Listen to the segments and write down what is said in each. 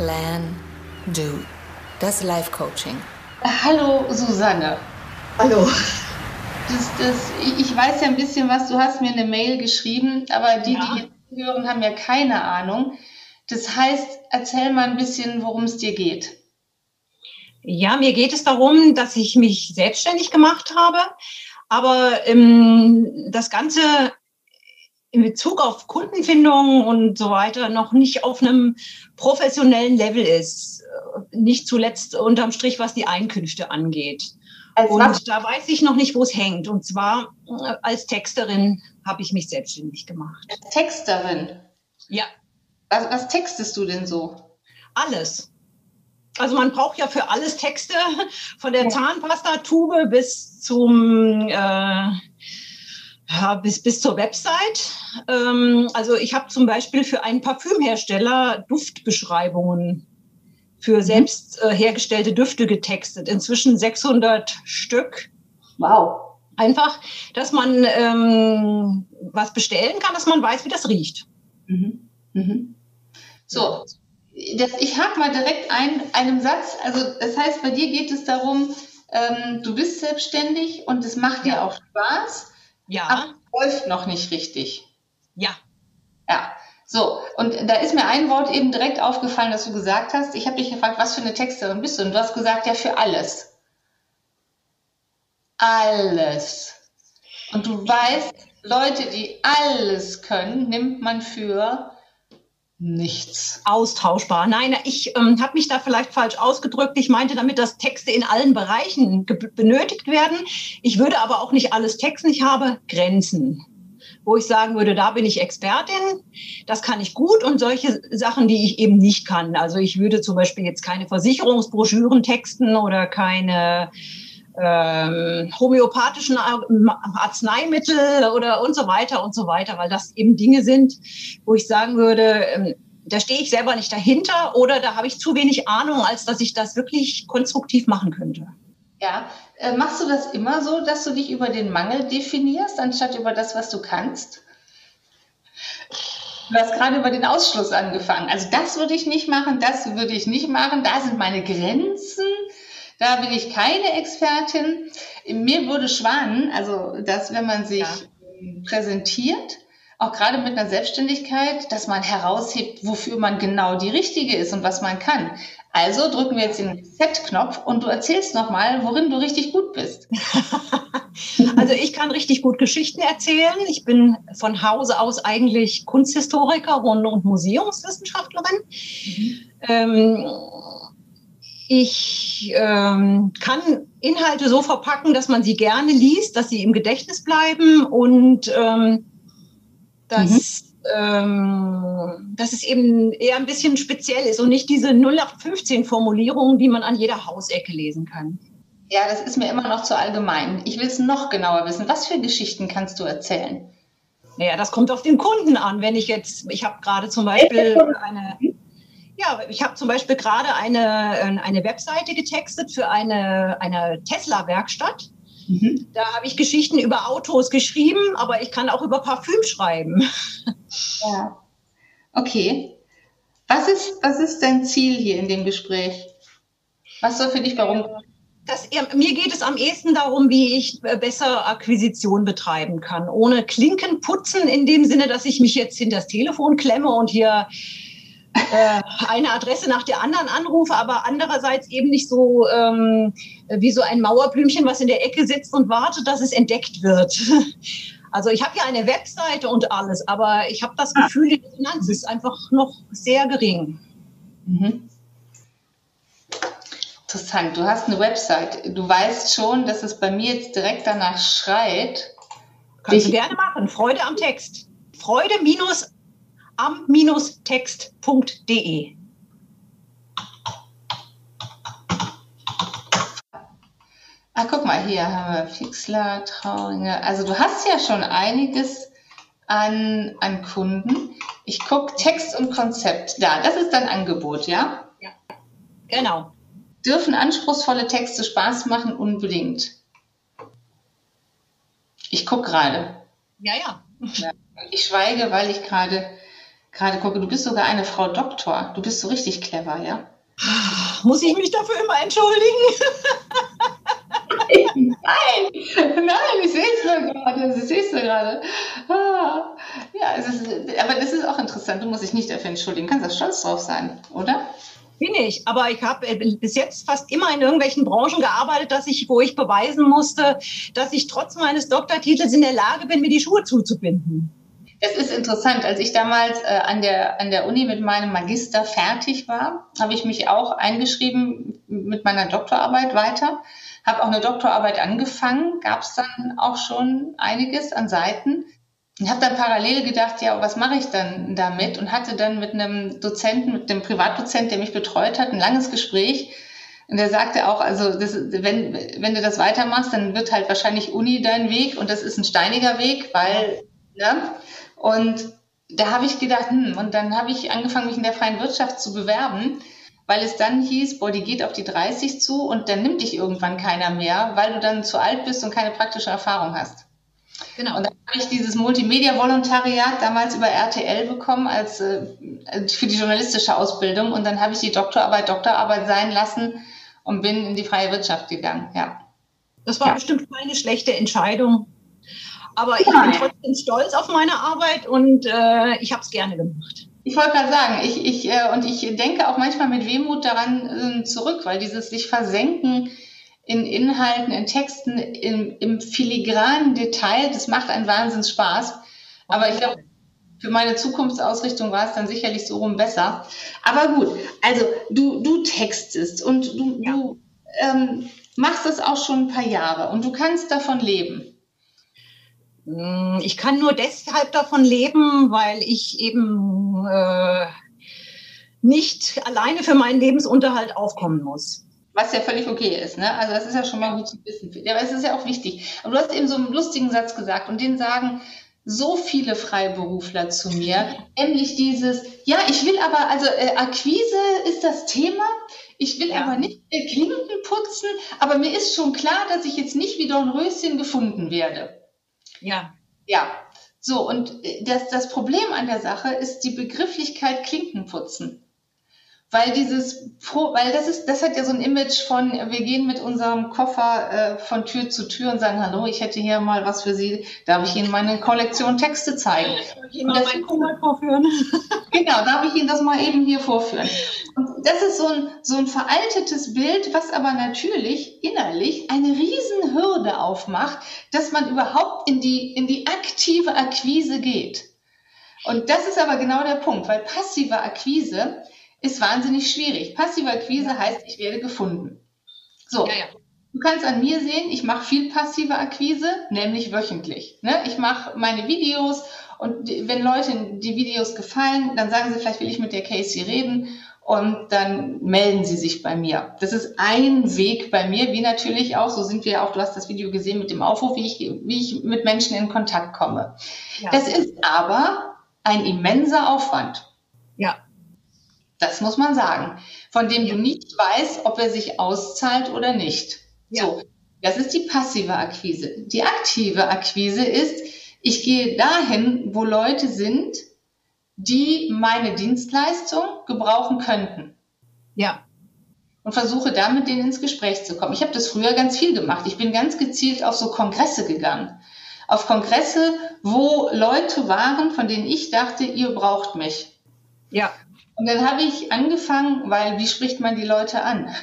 Plan, Do. Das Life-Coaching. Hallo Susanne. Hallo. Das, das, ich weiß ja ein bisschen was, du hast mir eine Mail geschrieben, aber die, ja. die jetzt hören, haben ja keine Ahnung. Das heißt, erzähl mal ein bisschen, worum es dir geht. Ja, mir geht es darum, dass ich mich selbstständig gemacht habe, aber ähm, das Ganze in Bezug auf Kundenfindung und so weiter noch nicht auf einem professionellen Level ist. Nicht zuletzt unterm Strich, was die Einkünfte angeht. Als und da weiß ich noch nicht, wo es hängt. Und zwar äh, als Texterin habe ich mich selbstständig gemacht. Als Texterin? Ja. Was, was textest du denn so? Alles. Also man braucht ja für alles Texte, von der. Zahnpastatube bis zum äh, ja, bis, bis zur Website. Ähm, also ich habe zum Beispiel für einen Parfümhersteller Duftbeschreibungen für mhm. selbst äh, hergestellte Düfte getextet. Inzwischen 600 Stück. Wow. Einfach, dass man ähm, was bestellen kann, dass man weiß, wie das riecht. Mhm. Mhm. So, das, ich hake mal direkt ein, einem Satz. Also das heißt, bei dir geht es darum, ähm, du bist selbstständig und es macht dir auch Spaß. Ja. Aber läuft noch nicht richtig. Ja. Ja. So, und da ist mir ein Wort eben direkt aufgefallen, dass du gesagt hast. Ich habe dich gefragt, was für eine Texterin bist du? Und du hast gesagt, ja, für alles. Alles. Und du weißt, Leute, die alles können, nimmt man für nichts. Austauschbar. Nein, ich ähm, habe mich da vielleicht falsch ausgedrückt. Ich meinte damit, dass Texte in allen Bereichen benötigt werden. Ich würde aber auch nicht alles texten. Ich habe Grenzen, wo ich sagen würde, da bin ich Expertin, das kann ich gut und solche Sachen, die ich eben nicht kann. Also ich würde zum Beispiel jetzt keine Versicherungsbroschüren texten oder keine ähm, homöopathischen Arzneimittel oder und so weiter und so weiter, weil das eben Dinge sind, wo ich sagen würde, ähm, da stehe ich selber nicht dahinter oder da habe ich zu wenig Ahnung, als dass ich das wirklich konstruktiv machen könnte. Ja, äh, machst du das immer so, dass du dich über den Mangel definierst, anstatt über das, was du kannst? Du hast gerade über den Ausschluss angefangen. Also das würde ich nicht machen, das würde ich nicht machen, da sind meine Grenzen. Da bin ich keine Expertin. Mir würde schwanen, also dass wenn man sich ja. präsentiert, auch gerade mit einer Selbstständigkeit, dass man heraushebt, wofür man genau die Richtige ist und was man kann. Also drücken wir jetzt den Set-Knopf und du erzählst nochmal, worin du richtig gut bist. also ich kann richtig gut Geschichten erzählen. Ich bin von Hause aus eigentlich Kunsthistorikerin und Museumswissenschaftlerin. Mhm. Ähm, ich ähm, kann Inhalte so verpacken, dass man sie gerne liest, dass sie im Gedächtnis bleiben und ähm, dass, mhm. ähm, dass es eben eher ein bisschen speziell ist und nicht diese 0815-Formulierungen, die man an jeder Hausecke lesen kann. Ja, das ist mir immer noch zu allgemein. Ich will es noch genauer wissen. Was für Geschichten kannst du erzählen? Naja, das kommt auf den Kunden an. Wenn ich jetzt, ich habe gerade zum Beispiel eine, ja, ich habe zum Beispiel gerade eine, äh, eine Webseite getextet für eine, eine Tesla-Werkstatt. Mhm. Da habe ich Geschichten über Autos geschrieben, aber ich kann auch über Parfüm schreiben. Ja. Okay. Was ist, was ist dein Ziel hier in dem Gespräch? Was soll für dich warum? Das, mir geht es am ehesten darum, wie ich äh, besser Akquisition betreiben kann. Ohne Klinken putzen in dem Sinne, dass ich mich jetzt hinter das Telefon klemme und hier äh, eine Adresse nach der anderen anrufe, aber andererseits eben nicht so ähm, wie so ein Mauerblümchen, was in der Ecke sitzt und wartet, dass es entdeckt wird. Also ich habe ja eine Webseite und alles, aber ich habe das Gefühl, die Finanz ist einfach noch sehr gering. Mhm. Interessant, du hast eine Website. Du weißt schon, dass es bei mir jetzt direkt danach schreit. Kannst du gerne machen. Freude am Text. Freude minus am-text.de. Ah, guck mal, hier haben wir Fixler, Trauringe. Also du hast ja schon einiges an, an Kunden. Ich gucke Text und Konzept. Da, das ist dein Angebot, ja? Ja, genau. Dürfen anspruchsvolle Texte Spaß machen? Unbedingt. Ich gucke gerade. Ja, ja, ja. Ich schweige, weil ich gerade gerade gucke, du bist sogar eine Frau Doktor. Du bist so richtig clever, ja? Muss ich mich dafür immer entschuldigen? nein, nein, ich sehe es nur gerade, ich sehe es nur gerade. Ah, ja, es ist, aber das ist auch interessant, du musst dich nicht dafür entschuldigen, du kannst da stolz drauf sein, oder? Bin ich, aber ich habe äh, bis jetzt fast immer in irgendwelchen Branchen gearbeitet, dass ich, wo ich beweisen musste, dass ich trotz meines Doktortitels in der Lage bin, mir die Schuhe zuzubinden. Das ist interessant. Als ich damals äh, an, der, an der Uni mit meinem Magister fertig war, habe ich mich auch eingeschrieben mit meiner Doktorarbeit weiter habe auch eine Doktorarbeit angefangen, gab es dann auch schon einiges an Seiten. Und habe dann parallel gedacht, ja, was mache ich dann damit? Und hatte dann mit einem Dozenten, mit dem Privatdozent, der mich betreut hat, ein langes Gespräch. Und der sagte auch, also das, wenn, wenn du das weitermachst, dann wird halt wahrscheinlich Uni dein Weg und das ist ein steiniger Weg, weil, ne? Und da habe ich gedacht, hm, und dann habe ich angefangen, mich in der freien Wirtschaft zu bewerben weil es dann hieß, boah, die geht auf die 30 zu und dann nimmt dich irgendwann keiner mehr, weil du dann zu alt bist und keine praktische Erfahrung hast. Genau. Und dann habe ich dieses Multimedia-Volontariat damals über RTL bekommen als äh, für die journalistische Ausbildung und dann habe ich die Doktorarbeit Doktorarbeit sein lassen und bin in die freie Wirtschaft gegangen. Ja. Das war ja. bestimmt keine schlechte Entscheidung. Aber ich bin trotzdem stolz auf meine Arbeit und äh, ich habe es gerne gemacht. Ich wollte gerade sagen, ich, ich, äh, und ich denke auch manchmal mit Wehmut daran äh, zurück, weil dieses sich versenken in Inhalten, in Texten, im, im filigranen Detail, das macht einen Wahnsinns Spaß. Aber ich glaube, für meine Zukunftsausrichtung war es dann sicherlich so rum besser. Aber gut, also du, du textest und du, ja. du ähm, machst es auch schon ein paar Jahre und du kannst davon leben. Hm, ich kann nur deshalb davon leben, weil ich eben äh, nicht alleine für meinen Lebensunterhalt aufkommen muss. Was ja völlig okay ist, ne? Also das ist ja schon mal gut zu wissen. Ja, aber es ist ja auch wichtig. Aber du hast eben so einen lustigen Satz gesagt und den sagen so viele Freiberufler zu mir, nämlich dieses, ja, ich will aber, also äh, Akquise ist das Thema, ich will ja. aber nicht äh, Klinken putzen, aber mir ist schon klar, dass ich jetzt nicht wie Dornröschen gefunden werde. Ja. Ja. So, und äh, das, das Problem an der Sache ist die Begrifflichkeit Klinkenputzen. Weil dieses, weil das ist, das hat ja so ein Image von, wir gehen mit unserem Koffer äh, von Tür zu Tür und sagen, hallo, ich hätte hier mal was für Sie, darf ich Ihnen meine Kollektion Texte zeigen? Darf ich Ihnen mal meinen Koffer vorführen? genau, darf ich Ihnen das mal eben hier vorführen? Und das ist so ein, so ein veraltetes Bild, was aber natürlich innerlich eine Riesenhürde aufmacht, dass man überhaupt in die, in die aktive Akquise geht. Und das ist aber genau der Punkt, weil passive Akquise ist wahnsinnig schwierig. Passive Akquise heißt, ich werde gefunden. So. Ja, ja. Du kannst an mir sehen, ich mache viel passive Akquise, nämlich wöchentlich. Ne? Ich mache meine Videos und wenn Leute die Videos gefallen, dann sagen sie, vielleicht will ich mit der Casey reden und dann melden sie sich bei mir. Das ist ein Weg bei mir, wie natürlich auch, so sind wir auch, du hast das Video gesehen mit dem Aufruf, wie ich, wie ich mit Menschen in Kontakt komme. Ja. Das ist aber ein immenser Aufwand. Das muss man sagen. Von dem du nicht weißt, ob er sich auszahlt oder nicht. Ja. So. Das ist die passive Akquise. Die aktive Akquise ist, ich gehe dahin, wo Leute sind, die meine Dienstleistung gebrauchen könnten. Ja. Und versuche dann mit denen ins Gespräch zu kommen. Ich habe das früher ganz viel gemacht. Ich bin ganz gezielt auf so Kongresse gegangen. Auf Kongresse, wo Leute waren, von denen ich dachte, ihr braucht mich. Ja. Und dann habe ich angefangen, weil wie spricht man die Leute an?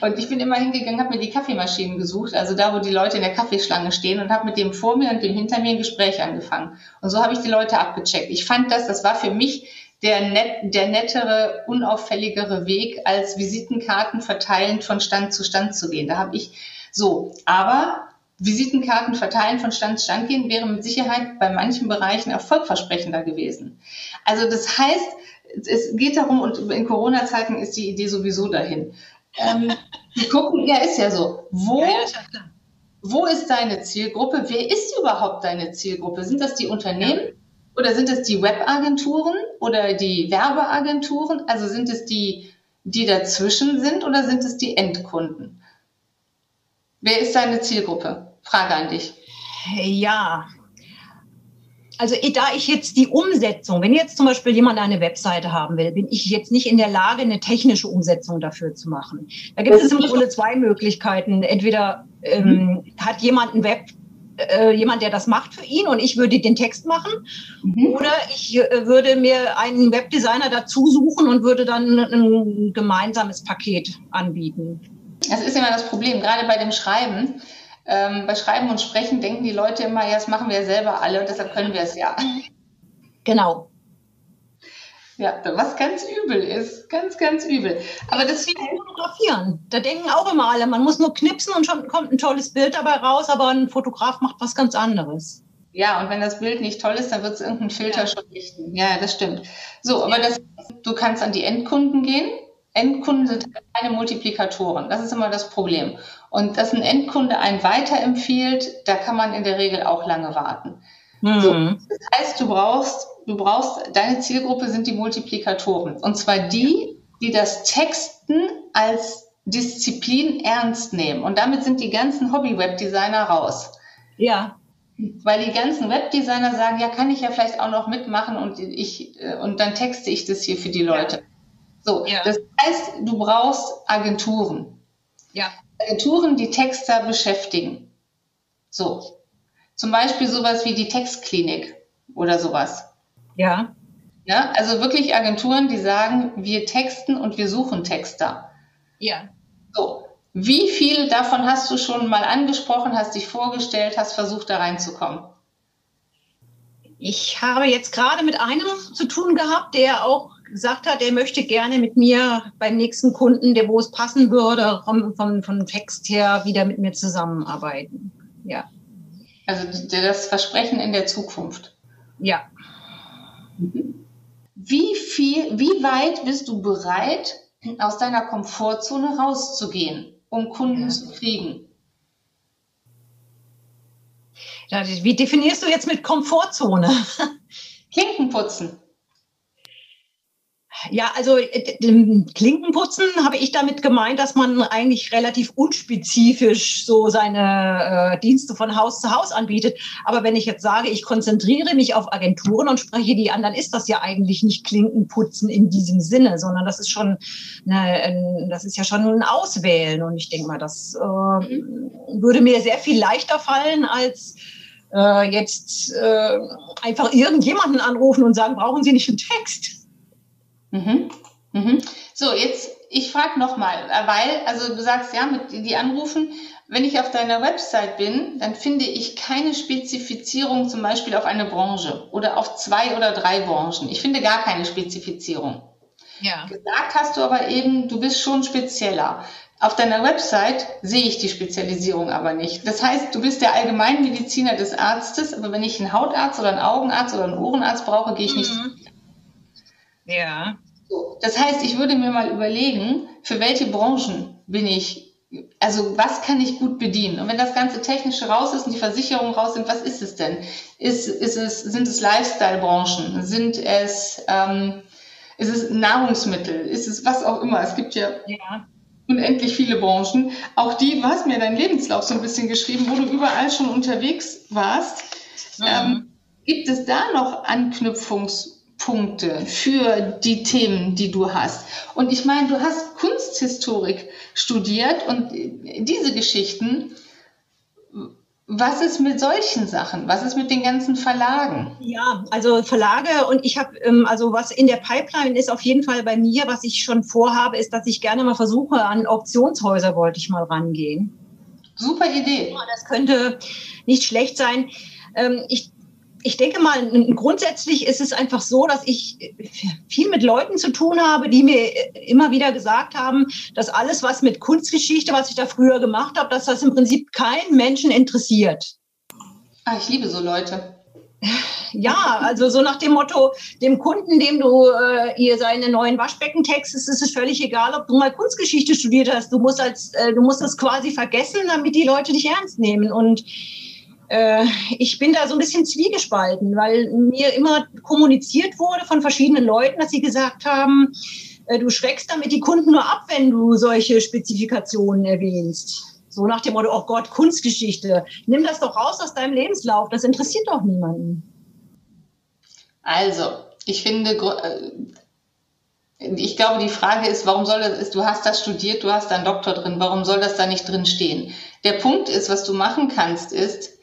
Und ich bin immer hingegangen, habe mir die Kaffeemaschinen gesucht, also da, wo die Leute in der Kaffeeschlange stehen und habe mit dem vor mir und dem hinter mir ein Gespräch angefangen. Und so habe ich die Leute abgecheckt. Ich fand das, das war für mich der, net, der nettere, unauffälligere Weg, als Visitenkarten verteilend von Stand zu Stand zu gehen. Da habe ich so, aber Visitenkarten verteilen von Stand zu Stand gehen wäre mit Sicherheit bei manchen Bereichen erfolgversprechender gewesen. Also das heißt, es geht darum, und in Corona-Zeiten ist die Idee sowieso dahin. Ähm, wir gucken, ja, ist ja so. Wo, ja, ja, wo ist deine Zielgruppe? Wer ist überhaupt deine Zielgruppe? Sind das die Unternehmen ja. oder sind es die Webagenturen oder die Werbeagenturen? Also sind es die, die dazwischen sind oder sind es die Endkunden? Wer ist deine Zielgruppe? Frage an dich. Ja, also da ich jetzt die Umsetzung, wenn jetzt zum Beispiel jemand eine Webseite haben will, bin ich jetzt nicht in der Lage, eine technische Umsetzung dafür zu machen. Da gibt es im Grunde zwei Möglichkeiten. Entweder ähm, mhm. hat jemand ein Web, äh, jemand, der das macht für ihn und ich würde den Text machen, mhm. oder ich äh, würde mir einen Webdesigner dazu suchen und würde dann ein gemeinsames Paket anbieten. Das ist immer das Problem, gerade bei dem Schreiben ähm, bei Schreiben und Sprechen denken die Leute immer, ja, das machen wir ja selber alle und deshalb können wir es ja. Genau. Ja, was ganz übel ist. Ganz, ganz übel. Aber das wie fotografieren. Da denken auch immer alle, man muss nur knipsen und schon kommt ein tolles Bild dabei raus, aber ein Fotograf macht was ganz anderes. Ja, und wenn das Bild nicht toll ist, dann wird es irgendein Filter ja. schon richten. Ja, das stimmt. So, aber das, du kannst an die Endkunden gehen. Endkunden sind keine Multiplikatoren. Das ist immer das Problem. Und dass ein Endkunde einen weiterempfiehlt, da kann man in der Regel auch lange warten. Mhm. So, das heißt, du brauchst, du brauchst, deine Zielgruppe sind die Multiplikatoren. Und zwar die, die das Texten als Disziplin ernst nehmen. Und damit sind die ganzen Hobby-Webdesigner raus. Ja. Weil die ganzen Webdesigner sagen, ja, kann ich ja vielleicht auch noch mitmachen und ich, äh, und dann texte ich das hier für die Leute. Ja. So, ja. das heißt, du brauchst Agenturen. Ja. Agenturen, die Texter beschäftigen. So. Zum Beispiel sowas wie die Textklinik oder sowas. Ja. Ja, also wirklich Agenturen, die sagen, wir texten und wir suchen Texter. Ja. So. Wie viele davon hast du schon mal angesprochen, hast dich vorgestellt, hast versucht, da reinzukommen? Ich habe jetzt gerade mit einem zu tun gehabt, der auch gesagt hat, er möchte gerne mit mir beim nächsten Kunden, der wo es passen würde, vom, vom, vom Text her wieder mit mir zusammenarbeiten. Ja. Also das Versprechen in der Zukunft. Ja. Wie viel, wie weit bist du bereit, aus deiner Komfortzone rauszugehen, um Kunden ja. zu kriegen? Wie definierst du jetzt mit Komfortzone? Klinken putzen. Ja, also äh, Klinkenputzen habe ich damit gemeint, dass man eigentlich relativ unspezifisch so seine äh, Dienste von Haus zu Haus anbietet. Aber wenn ich jetzt sage, ich konzentriere mich auf Agenturen und spreche die an, dann ist das ja eigentlich nicht Klinkenputzen in diesem Sinne, sondern das ist schon, eine, das ist ja schon ein Auswählen. Und ich denke mal, das äh, würde mir sehr viel leichter fallen als äh, jetzt äh, einfach irgendjemanden anrufen und sagen, brauchen Sie nicht einen Text? Mhm. Mhm. So, jetzt, ich frage nochmal, weil, also du sagst ja, mit die anrufen, wenn ich auf deiner Website bin, dann finde ich keine Spezifizierung zum Beispiel auf eine Branche oder auf zwei oder drei Branchen. Ich finde gar keine Spezifizierung. Ja. Gesagt hast du aber eben, du bist schon spezieller. Auf deiner Website sehe ich die Spezialisierung aber nicht. Das heißt, du bist der Allgemeinmediziner des Arztes, aber wenn ich einen Hautarzt oder einen Augenarzt oder einen Ohrenarzt brauche, gehe ich nicht. Mhm. Ja. So, das heißt, ich würde mir mal überlegen, für welche Branchen bin ich, also was kann ich gut bedienen? Und wenn das ganze Technische raus ist und die Versicherungen raus sind, was ist es denn? Ist, ist es, sind es Lifestyle-Branchen? Sind es, ähm, ist es Nahrungsmittel? Ist es was auch immer? Es gibt ja, ja unendlich viele Branchen. Auch die, du hast mir deinen Lebenslauf so ein bisschen geschrieben, wo du überall schon unterwegs warst. Mhm. Ähm, gibt es da noch Anknüpfungs- Punkte für die Themen, die du hast. Und ich meine, du hast Kunsthistorik studiert und diese Geschichten, was ist mit solchen Sachen? Was ist mit den ganzen Verlagen? Ja, also Verlage und ich habe, ähm, also was in der Pipeline ist auf jeden Fall bei mir, was ich schon vorhabe, ist, dass ich gerne mal versuche, an Auktionshäuser wollte ich mal rangehen. Super Idee. Das könnte nicht schlecht sein. Ähm, ich ich denke mal, grundsätzlich ist es einfach so, dass ich viel mit Leuten zu tun habe, die mir immer wieder gesagt haben, dass alles, was mit Kunstgeschichte, was ich da früher gemacht habe, dass das im Prinzip keinen Menschen interessiert. Ah, ich liebe so Leute. Ja, also so nach dem Motto, dem Kunden, dem du äh, ihr seine neuen Waschbecken textest, ist es völlig egal, ob du mal Kunstgeschichte studiert hast. Du musst als, äh, du musst das quasi vergessen, damit die Leute dich ernst nehmen. Und äh, ich bin da so ein bisschen zwiegespalten, weil mir immer kommuniziert wurde von verschiedenen Leuten, dass sie gesagt haben, äh, du schreckst damit die Kunden nur ab, wenn du solche Spezifikationen erwähnst. So nach dem Motto, oh Gott, Kunstgeschichte, nimm das doch raus aus deinem Lebenslauf, das interessiert doch niemanden. Also, ich finde, äh, ich glaube, die Frage ist, warum soll das, du hast das studiert, du hast da einen Doktor drin, warum soll das da nicht drin stehen? Der Punkt ist, was du machen kannst, ist,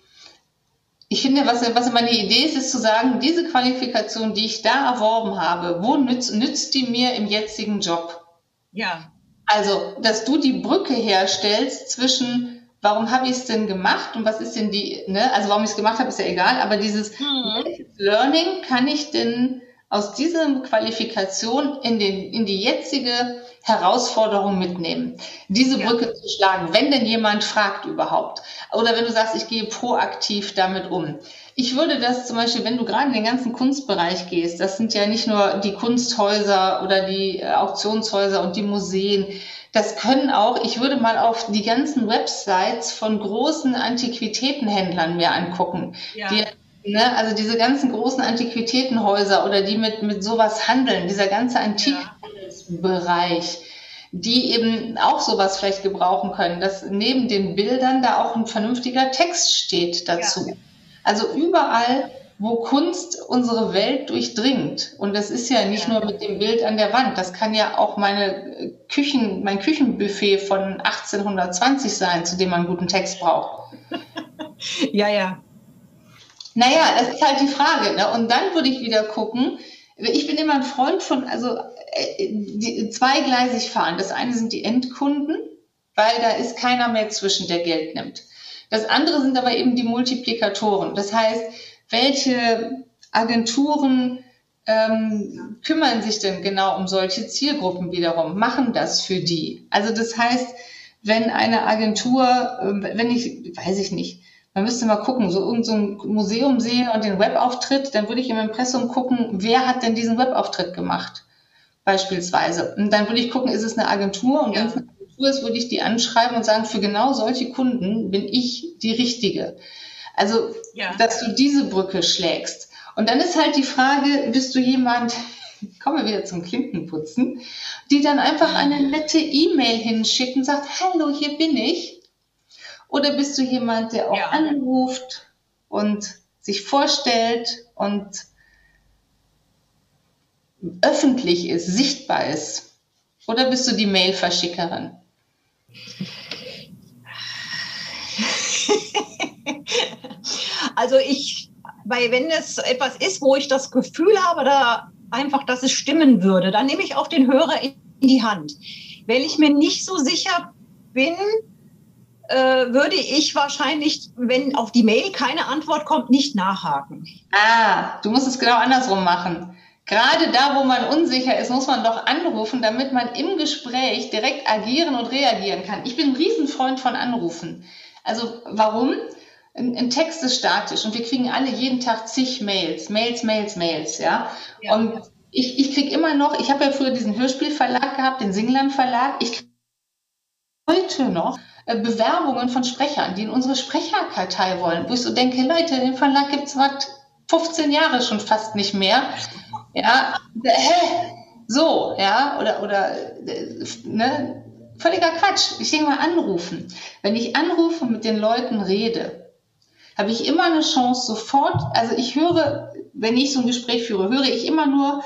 ich finde, was, was meine Idee ist, ist zu sagen, diese Qualifikation, die ich da erworben habe, wo nützt, nützt die mir im jetzigen Job? Ja. Also, dass du die Brücke herstellst zwischen, warum habe ich es denn gemacht und was ist denn die, ne? also warum ich es gemacht habe, ist ja egal, aber dieses hm. Learning kann ich denn aus dieser Qualifikation in, den, in die jetzige Herausforderung mitnehmen, diese Brücke ja. zu schlagen, wenn denn jemand fragt überhaupt. Oder wenn du sagst, ich gehe proaktiv damit um. Ich würde das zum Beispiel, wenn du gerade in den ganzen Kunstbereich gehst, das sind ja nicht nur die Kunsthäuser oder die äh, Auktionshäuser und die Museen, das können auch, ich würde mal auf die ganzen Websites von großen Antiquitätenhändlern mir angucken. Ja. Die, ne, also diese ganzen großen Antiquitätenhäuser oder die mit, mit sowas handeln, dieser ganze. Ja die eben auch sowas vielleicht gebrauchen können, dass neben den Bildern da auch ein vernünftiger Text steht dazu. Ja. Also überall, wo Kunst unsere Welt durchdringt. Und das ist ja nicht ja. nur mit dem Bild an der Wand. Das kann ja auch meine Küchen, mein Küchenbuffet von 1820 sein, zu dem man einen guten Text braucht. ja, ja. Naja, das ist halt die Frage. Ne? Und dann würde ich wieder gucken, ich bin immer ein Freund von, also äh, die, zweigleisig fahren. Das eine sind die Endkunden, weil da ist keiner mehr zwischen, der Geld nimmt. Das andere sind aber eben die Multiplikatoren. Das heißt, welche Agenturen ähm, kümmern sich denn genau um solche Zielgruppen wiederum, machen das für die? Also das heißt, wenn eine Agentur, äh, wenn ich, weiß ich nicht, man müsste mal gucken, so irgendein so Museum sehe und den Webauftritt, dann würde ich im Impressum gucken, wer hat denn diesen Webauftritt gemacht? Beispielsweise. Und dann würde ich gucken, ist es eine Agentur? Und ja. wenn es eine Agentur ist, würde ich die anschreiben und sagen, für genau solche Kunden bin ich die Richtige. Also, ja. dass du diese Brücke schlägst. Und dann ist halt die Frage, bist du jemand, kommen wir wieder zum Klinkenputzen, die dann einfach eine nette E-Mail hinschickt und sagt, hallo, hier bin ich. Oder bist du jemand, der auch ja. anruft und sich vorstellt und öffentlich ist, sichtbar ist? Oder bist du die Mail-Verschickerin? Also ich, weil wenn es etwas ist, wo ich das Gefühl habe, da einfach, dass es stimmen würde, dann nehme ich auch den Hörer in die Hand. Wenn ich mir nicht so sicher bin, äh, würde ich wahrscheinlich, wenn auf die Mail keine Antwort kommt, nicht nachhaken. Ah, du musst es genau andersrum machen. Gerade da, wo man unsicher ist, muss man doch anrufen, damit man im Gespräch direkt agieren und reagieren kann. Ich bin ein Riesenfreund von Anrufen. Also warum? Ein, ein Text ist statisch und wir kriegen alle jeden Tag zig Mails, Mails, Mails, Mails, ja. ja. Und ich, ich kriege immer noch, ich habe ja früher diesen Hörspielverlag gehabt, den Singland Verlag. Ich kriege heute noch äh, Bewerbungen von Sprechern, die in unsere Sprecherkartei wollen, wo ich so denke, Leute, den Verlag gibt es was 15 Jahre schon fast nicht mehr. Ja, hä? So, ja, oder, oder, ne, völliger Quatsch. Ich denke mal anrufen. Wenn ich anrufe und mit den Leuten rede, habe ich immer eine Chance sofort, also ich höre, wenn ich so ein Gespräch führe, höre ich immer nur,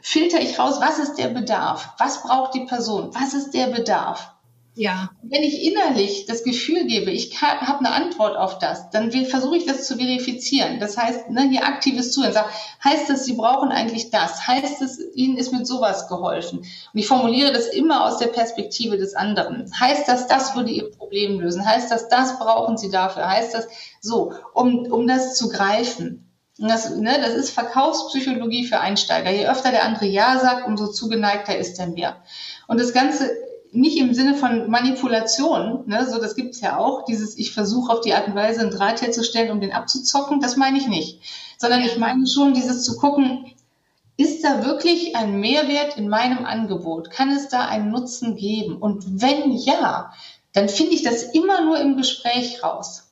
filter ich raus, was ist der Bedarf? Was braucht die Person? Was ist der Bedarf? Ja. Wenn ich innerlich das Gefühl gebe, ich habe eine Antwort auf das, dann versuche ich das zu verifizieren. Das heißt, ne, hier aktives Zuhören. Sag, heißt das, Sie brauchen eigentlich das? Heißt es, Ihnen ist mit sowas geholfen? Und ich formuliere das immer aus der Perspektive des anderen. Heißt das, das würde Ihr Problem lösen? Heißt das, das brauchen Sie dafür? Heißt das so, um, um das zu greifen? Und das, ne, das ist Verkaufspsychologie für Einsteiger. Je öfter der andere Ja sagt, umso zugeneigter ist er mir. Und das Ganze nicht im Sinne von Manipulation, ne, so das gibt es ja auch, dieses ich versuche auf die Art und Weise einen Draht herzustellen, um den abzuzocken, das meine ich nicht. Sondern ich meine schon dieses zu gucken, ist da wirklich ein Mehrwert in meinem Angebot? Kann es da einen Nutzen geben? Und wenn ja, dann finde ich das immer nur im Gespräch raus.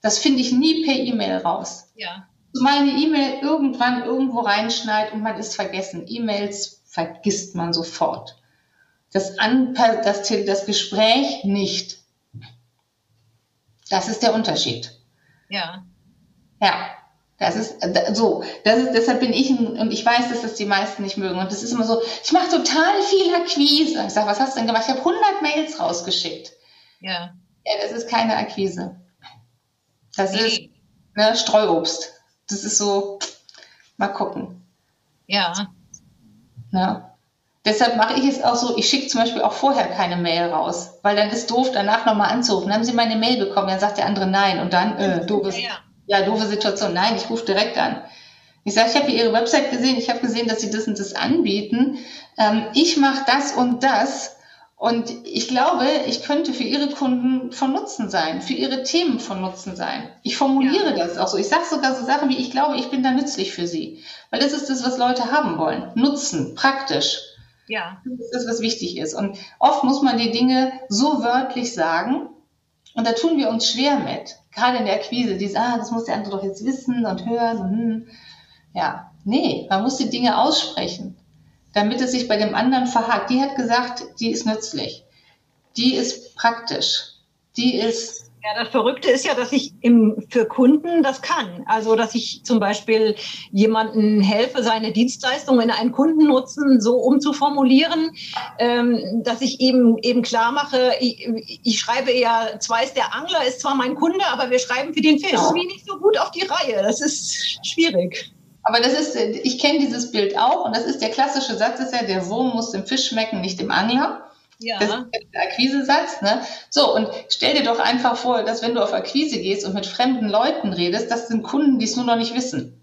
Das finde ich nie per E-Mail raus. Ja. Zumal eine E-Mail irgendwann irgendwo reinschneit und man ist vergessen. E-Mails vergisst man sofort das, An das, das Gespräch nicht. Das ist der Unterschied. Ja. Ja. Das ist so, das ist, deshalb bin ich und ich weiß, dass das die meisten nicht mögen. Und das ist immer so, ich mache total viel Akquise. Ich sage, was hast du denn gemacht? Ich habe 100 Mails rausgeschickt. Ja. Ja, das ist keine Akquise. Das nee. ist ne, Streuobst. Das ist so, mal gucken. Ja. ja. Deshalb mache ich es auch so, ich schicke zum Beispiel auch vorher keine Mail raus, weil dann ist doof, danach nochmal anzurufen. Dann haben Sie meine Mail bekommen, dann sagt der andere nein und dann, äh, doofes. Ja, ja ja, doofe Situation. Nein, ich rufe direkt an. Ich sage, ich habe Ihre Website gesehen, ich habe gesehen, dass Sie das und das anbieten. Ähm, ich mache das und das. Und ich glaube, ich könnte für Ihre Kunden von Nutzen sein, für Ihre Themen von Nutzen sein. Ich formuliere ja. das auch so. Ich sage sogar so Sachen wie, ich glaube, ich bin da nützlich für Sie. Weil das ist das, was Leute haben wollen. Nutzen, praktisch. Ja. Das ist was wichtig ist. Und oft muss man die Dinge so wörtlich sagen. Und da tun wir uns schwer mit gerade in der Akquise, die ah, das muss der andere doch jetzt wissen und hören. Und, hm. Ja, nee, man muss die Dinge aussprechen, damit es sich bei dem anderen verhakt. Die hat gesagt, die ist nützlich, die ist praktisch, die ist ja, das Verrückte ist ja, dass ich im, für Kunden das kann. Also, dass ich zum Beispiel jemanden helfe, seine Dienstleistungen in einen Kundennutzen so umzuformulieren, ähm, dass ich eben, eben klar mache, ich, ich, schreibe ja, zwar ist der Angler, ist zwar mein Kunde, aber wir schreiben für den Fisch ja. wie nicht so gut auf die Reihe. Das ist schwierig. Aber das ist, ich kenne dieses Bild auch und das ist der klassische Satz, ist ja, der Wurm muss dem Fisch schmecken, nicht dem Angler. Ja. Das ist der Akquisesatz. Ne? So, und stell dir doch einfach vor, dass wenn du auf Akquise gehst und mit fremden Leuten redest, das sind Kunden, die es nur noch nicht wissen.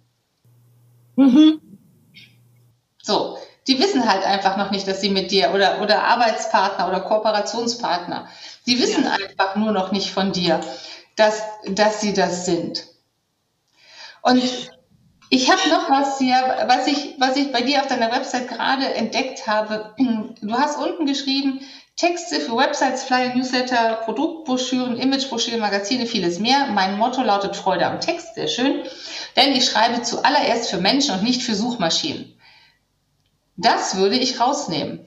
Mhm. So, die wissen halt einfach noch nicht, dass sie mit dir oder, oder Arbeitspartner oder Kooperationspartner, die wissen ja. einfach nur noch nicht von dir, dass, dass sie das sind. Und ich habe noch was hier, was ich, was ich bei dir auf deiner Website gerade entdeckt habe. Du hast unten geschrieben, Texte für Websites, Flyer, Newsletter, Produktbroschüren, Imagebroschüren, Magazine, vieles mehr. Mein Motto lautet Freude am Text, sehr schön. Denn ich schreibe zuallererst für Menschen und nicht für Suchmaschinen. Das würde ich rausnehmen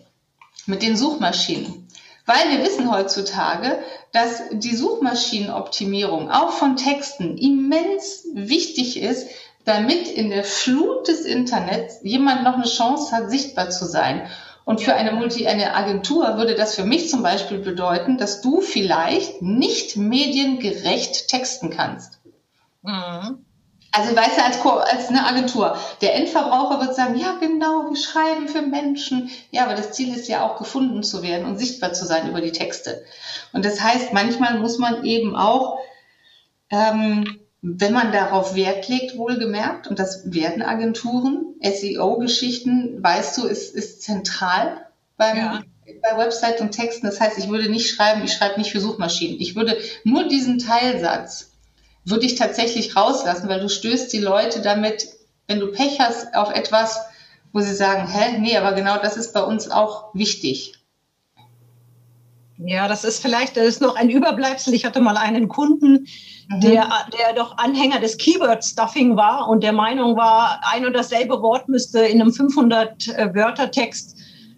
mit den Suchmaschinen. Weil wir wissen heutzutage, dass die Suchmaschinenoptimierung auch von Texten immens wichtig ist, damit in der Flut des Internets jemand noch eine Chance hat, sichtbar zu sein. Und für eine Multi, eine Agentur würde das für mich zum Beispiel bedeuten, dass du vielleicht nicht mediengerecht texten kannst. Mhm. Also weißt du, als, als eine Agentur, der Endverbraucher wird sagen, ja genau, wir schreiben für Menschen. Ja, aber das Ziel ist ja auch gefunden zu werden und sichtbar zu sein über die Texte. Und das heißt, manchmal muss man eben auch ähm, wenn man darauf Wert legt, wohlgemerkt, und das werden Agenturen, SEO-Geschichten, weißt du, ist, ist zentral beim, ja. bei Website und Texten. Das heißt, ich würde nicht schreiben, ich schreibe nicht für Suchmaschinen. Ich würde nur diesen Teilsatz, würde ich tatsächlich rauslassen, weil du stößt die Leute damit, wenn du Pech hast, auf etwas, wo sie sagen, hä, nee, aber genau das ist bei uns auch wichtig. Ja, das ist vielleicht, das ist noch ein Überbleibsel. Ich hatte mal einen Kunden, mhm. der, der doch Anhänger des Keyword-Stuffing war und der Meinung war, ein und dasselbe Wort müsste in einem 500-Wörter-Text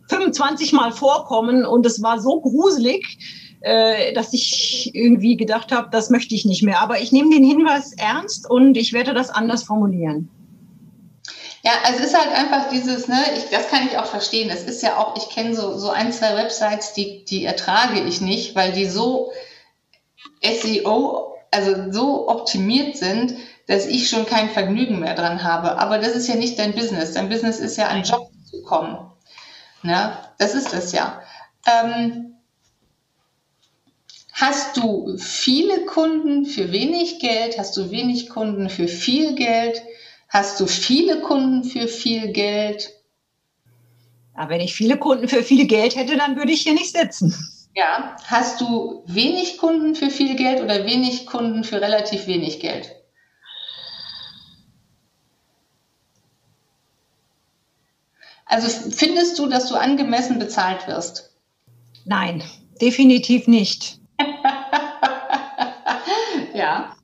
25 Mal vorkommen und es war so gruselig, äh, dass ich irgendwie gedacht habe, das möchte ich nicht mehr. Aber ich nehme den Hinweis ernst und ich werde das anders formulieren. Ja, also es ist halt einfach dieses, ne, ich, das kann ich auch verstehen. Es ist ja auch, ich kenne so, so ein, zwei Websites, die, die ertrage ich nicht, weil die so SEO, also so optimiert sind, dass ich schon kein Vergnügen mehr dran habe. Aber das ist ja nicht dein Business. Dein Business ist ja an Job zu kommen. Ne? Das ist das ja. Ähm, hast du viele Kunden für wenig Geld? Hast du wenig Kunden für viel Geld? Hast du viele Kunden für viel Geld? Ja, wenn ich viele Kunden für viel Geld hätte, dann würde ich hier nicht sitzen. Ja, hast du wenig Kunden für viel Geld oder wenig Kunden für relativ wenig Geld? Also findest du, dass du angemessen bezahlt wirst? Nein, definitiv nicht. ja.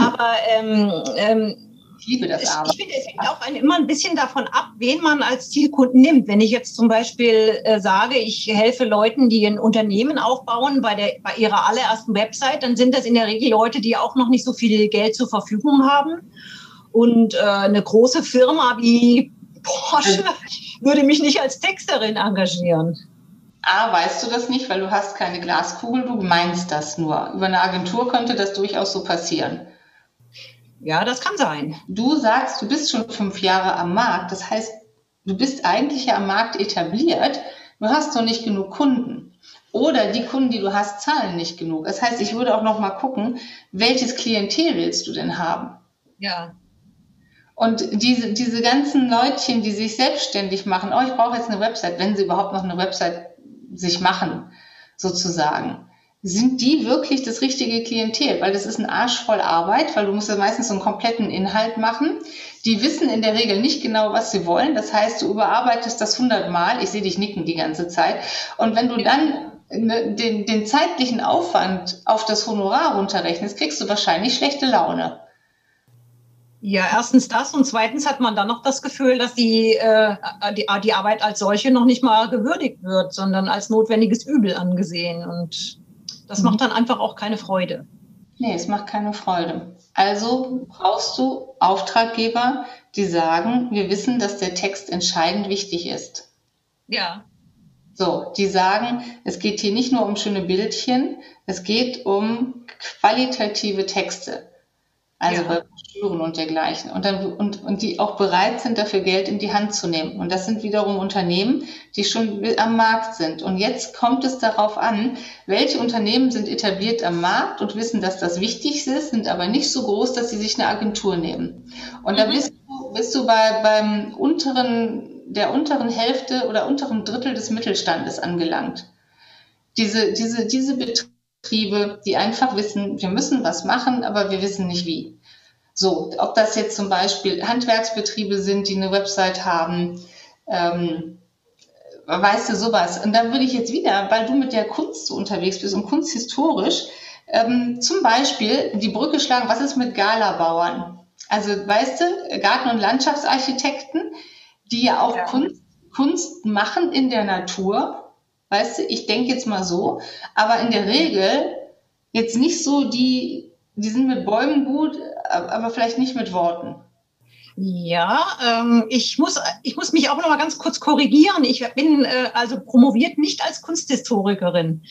Aber ähm, ähm, ich liebe das aber. Ich finde, es hängt auch ein, immer ein bisschen davon ab, wen man als Zielkunden nimmt. Wenn ich jetzt zum Beispiel äh, sage, ich helfe Leuten, die ein Unternehmen aufbauen bei, der, bei ihrer allerersten Website, dann sind das in der Regel Leute, die auch noch nicht so viel Geld zur Verfügung haben. Und äh, eine große Firma wie Porsche würde mich nicht als Texterin engagieren. A, weißt du das nicht, weil du hast keine Glaskugel, du meinst das nur. Über eine Agentur könnte das durchaus so passieren. Ja, das kann sein. Du sagst, du bist schon fünf Jahre am Markt. Das heißt, du bist eigentlich ja am Markt etabliert, du hast noch nicht genug Kunden. Oder die Kunden, die du hast, zahlen nicht genug. Das heißt, ich würde auch noch mal gucken, welches Klientel willst du denn haben? Ja. Und diese, diese ganzen Leutchen, die sich selbstständig machen, oh, ich brauche jetzt eine Website, wenn sie überhaupt noch eine Website sich machen, sozusagen. Sind die wirklich das richtige Klientel? Weil das ist ein Arsch voll Arbeit, weil du musst ja meistens so einen kompletten Inhalt machen. Die wissen in der Regel nicht genau, was sie wollen. Das heißt, du überarbeitest das hundertmal. Ich sehe dich nicken die ganze Zeit. Und wenn du dann ne, den, den zeitlichen Aufwand auf das Honorar runterrechnest, kriegst du wahrscheinlich schlechte Laune. Ja, erstens das und zweitens hat man dann noch das Gefühl, dass die, äh, die, die Arbeit als solche noch nicht mal gewürdigt wird, sondern als notwendiges Übel angesehen. Und das mhm. macht dann einfach auch keine Freude. Nee, es macht keine Freude. Also brauchst du Auftraggeber, die sagen, wir wissen, dass der Text entscheidend wichtig ist. Ja. So, die sagen, es geht hier nicht nur um schöne Bildchen, es geht um qualitative Texte. Also ja. bei Broschüren und dergleichen. Und, dann, und, und die auch bereit sind, dafür Geld in die Hand zu nehmen. Und das sind wiederum Unternehmen, die schon am Markt sind. Und jetzt kommt es darauf an, welche Unternehmen sind etabliert am Markt und wissen, dass das wichtig ist, sind aber nicht so groß, dass sie sich eine Agentur nehmen. Und mhm. da bist du, bist du bei, beim unteren, der unteren Hälfte oder unteren Drittel des Mittelstandes angelangt. Diese, diese, diese Betriebe, die einfach wissen, wir müssen was machen, aber wir wissen nicht wie. So, ob das jetzt zum Beispiel Handwerksbetriebe sind, die eine Website haben, ähm, weißt du sowas. Und dann würde ich jetzt wieder, weil du mit der Kunst so unterwegs bist und kunsthistorisch, ähm, zum Beispiel die Brücke schlagen, was ist mit Galabauern? Also, weißt du, Garten- und Landschaftsarchitekten, die ja auch ja. Kunst, Kunst machen in der Natur, Weißt du, ich denke jetzt mal so, aber in der Regel jetzt nicht so die, die sind mit Bäumen gut, aber vielleicht nicht mit Worten. Ja, ähm, ich, muss, ich muss mich auch noch mal ganz kurz korrigieren. Ich bin äh, also promoviert nicht als Kunsthistorikerin,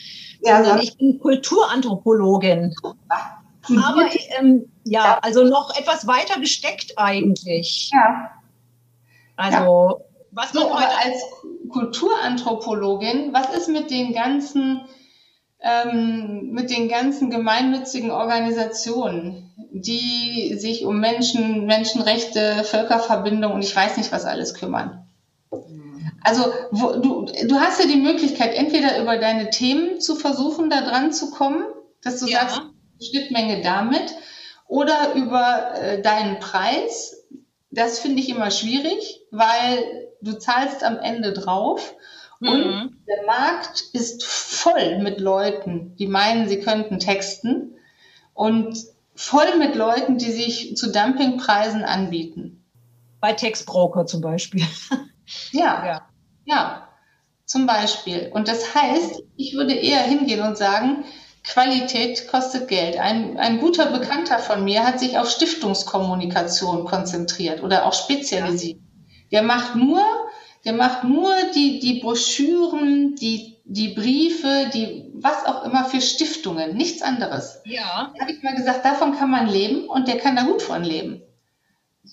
ja, sondern ja. ich bin Kulturanthropologin. Aber ähm, ja, ja, also noch etwas weiter gesteckt eigentlich. Ja. Also was so, aber als Kulturanthropologin, was ist mit den ganzen, ähm, mit den ganzen gemeinnützigen Organisationen, die sich um Menschen, Menschenrechte, Völkerverbindung und ich weiß nicht was alles kümmern? Also wo, du, du hast ja die Möglichkeit, entweder über deine Themen zu versuchen, da dran zu kommen, dass du ja. sagst, Schnittmenge damit, oder über äh, deinen Preis. Das finde ich immer schwierig, weil du zahlst am Ende drauf mhm. und der Markt ist voll mit Leuten, die meinen, sie könnten texten und voll mit Leuten, die sich zu Dumpingpreisen anbieten. Bei Textbroker zum Beispiel. ja, ja, ja, zum Beispiel. Und das heißt, ich würde eher hingehen und sagen, Qualität kostet Geld. Ein, ein guter Bekannter von mir hat sich auf Stiftungskommunikation konzentriert oder auch spezialisiert. Der macht nur, der macht nur die, die Broschüren, die, die Briefe, die, was auch immer für Stiftungen, nichts anderes. Ja. Da habe ich mal gesagt, davon kann man leben und der kann da gut von leben.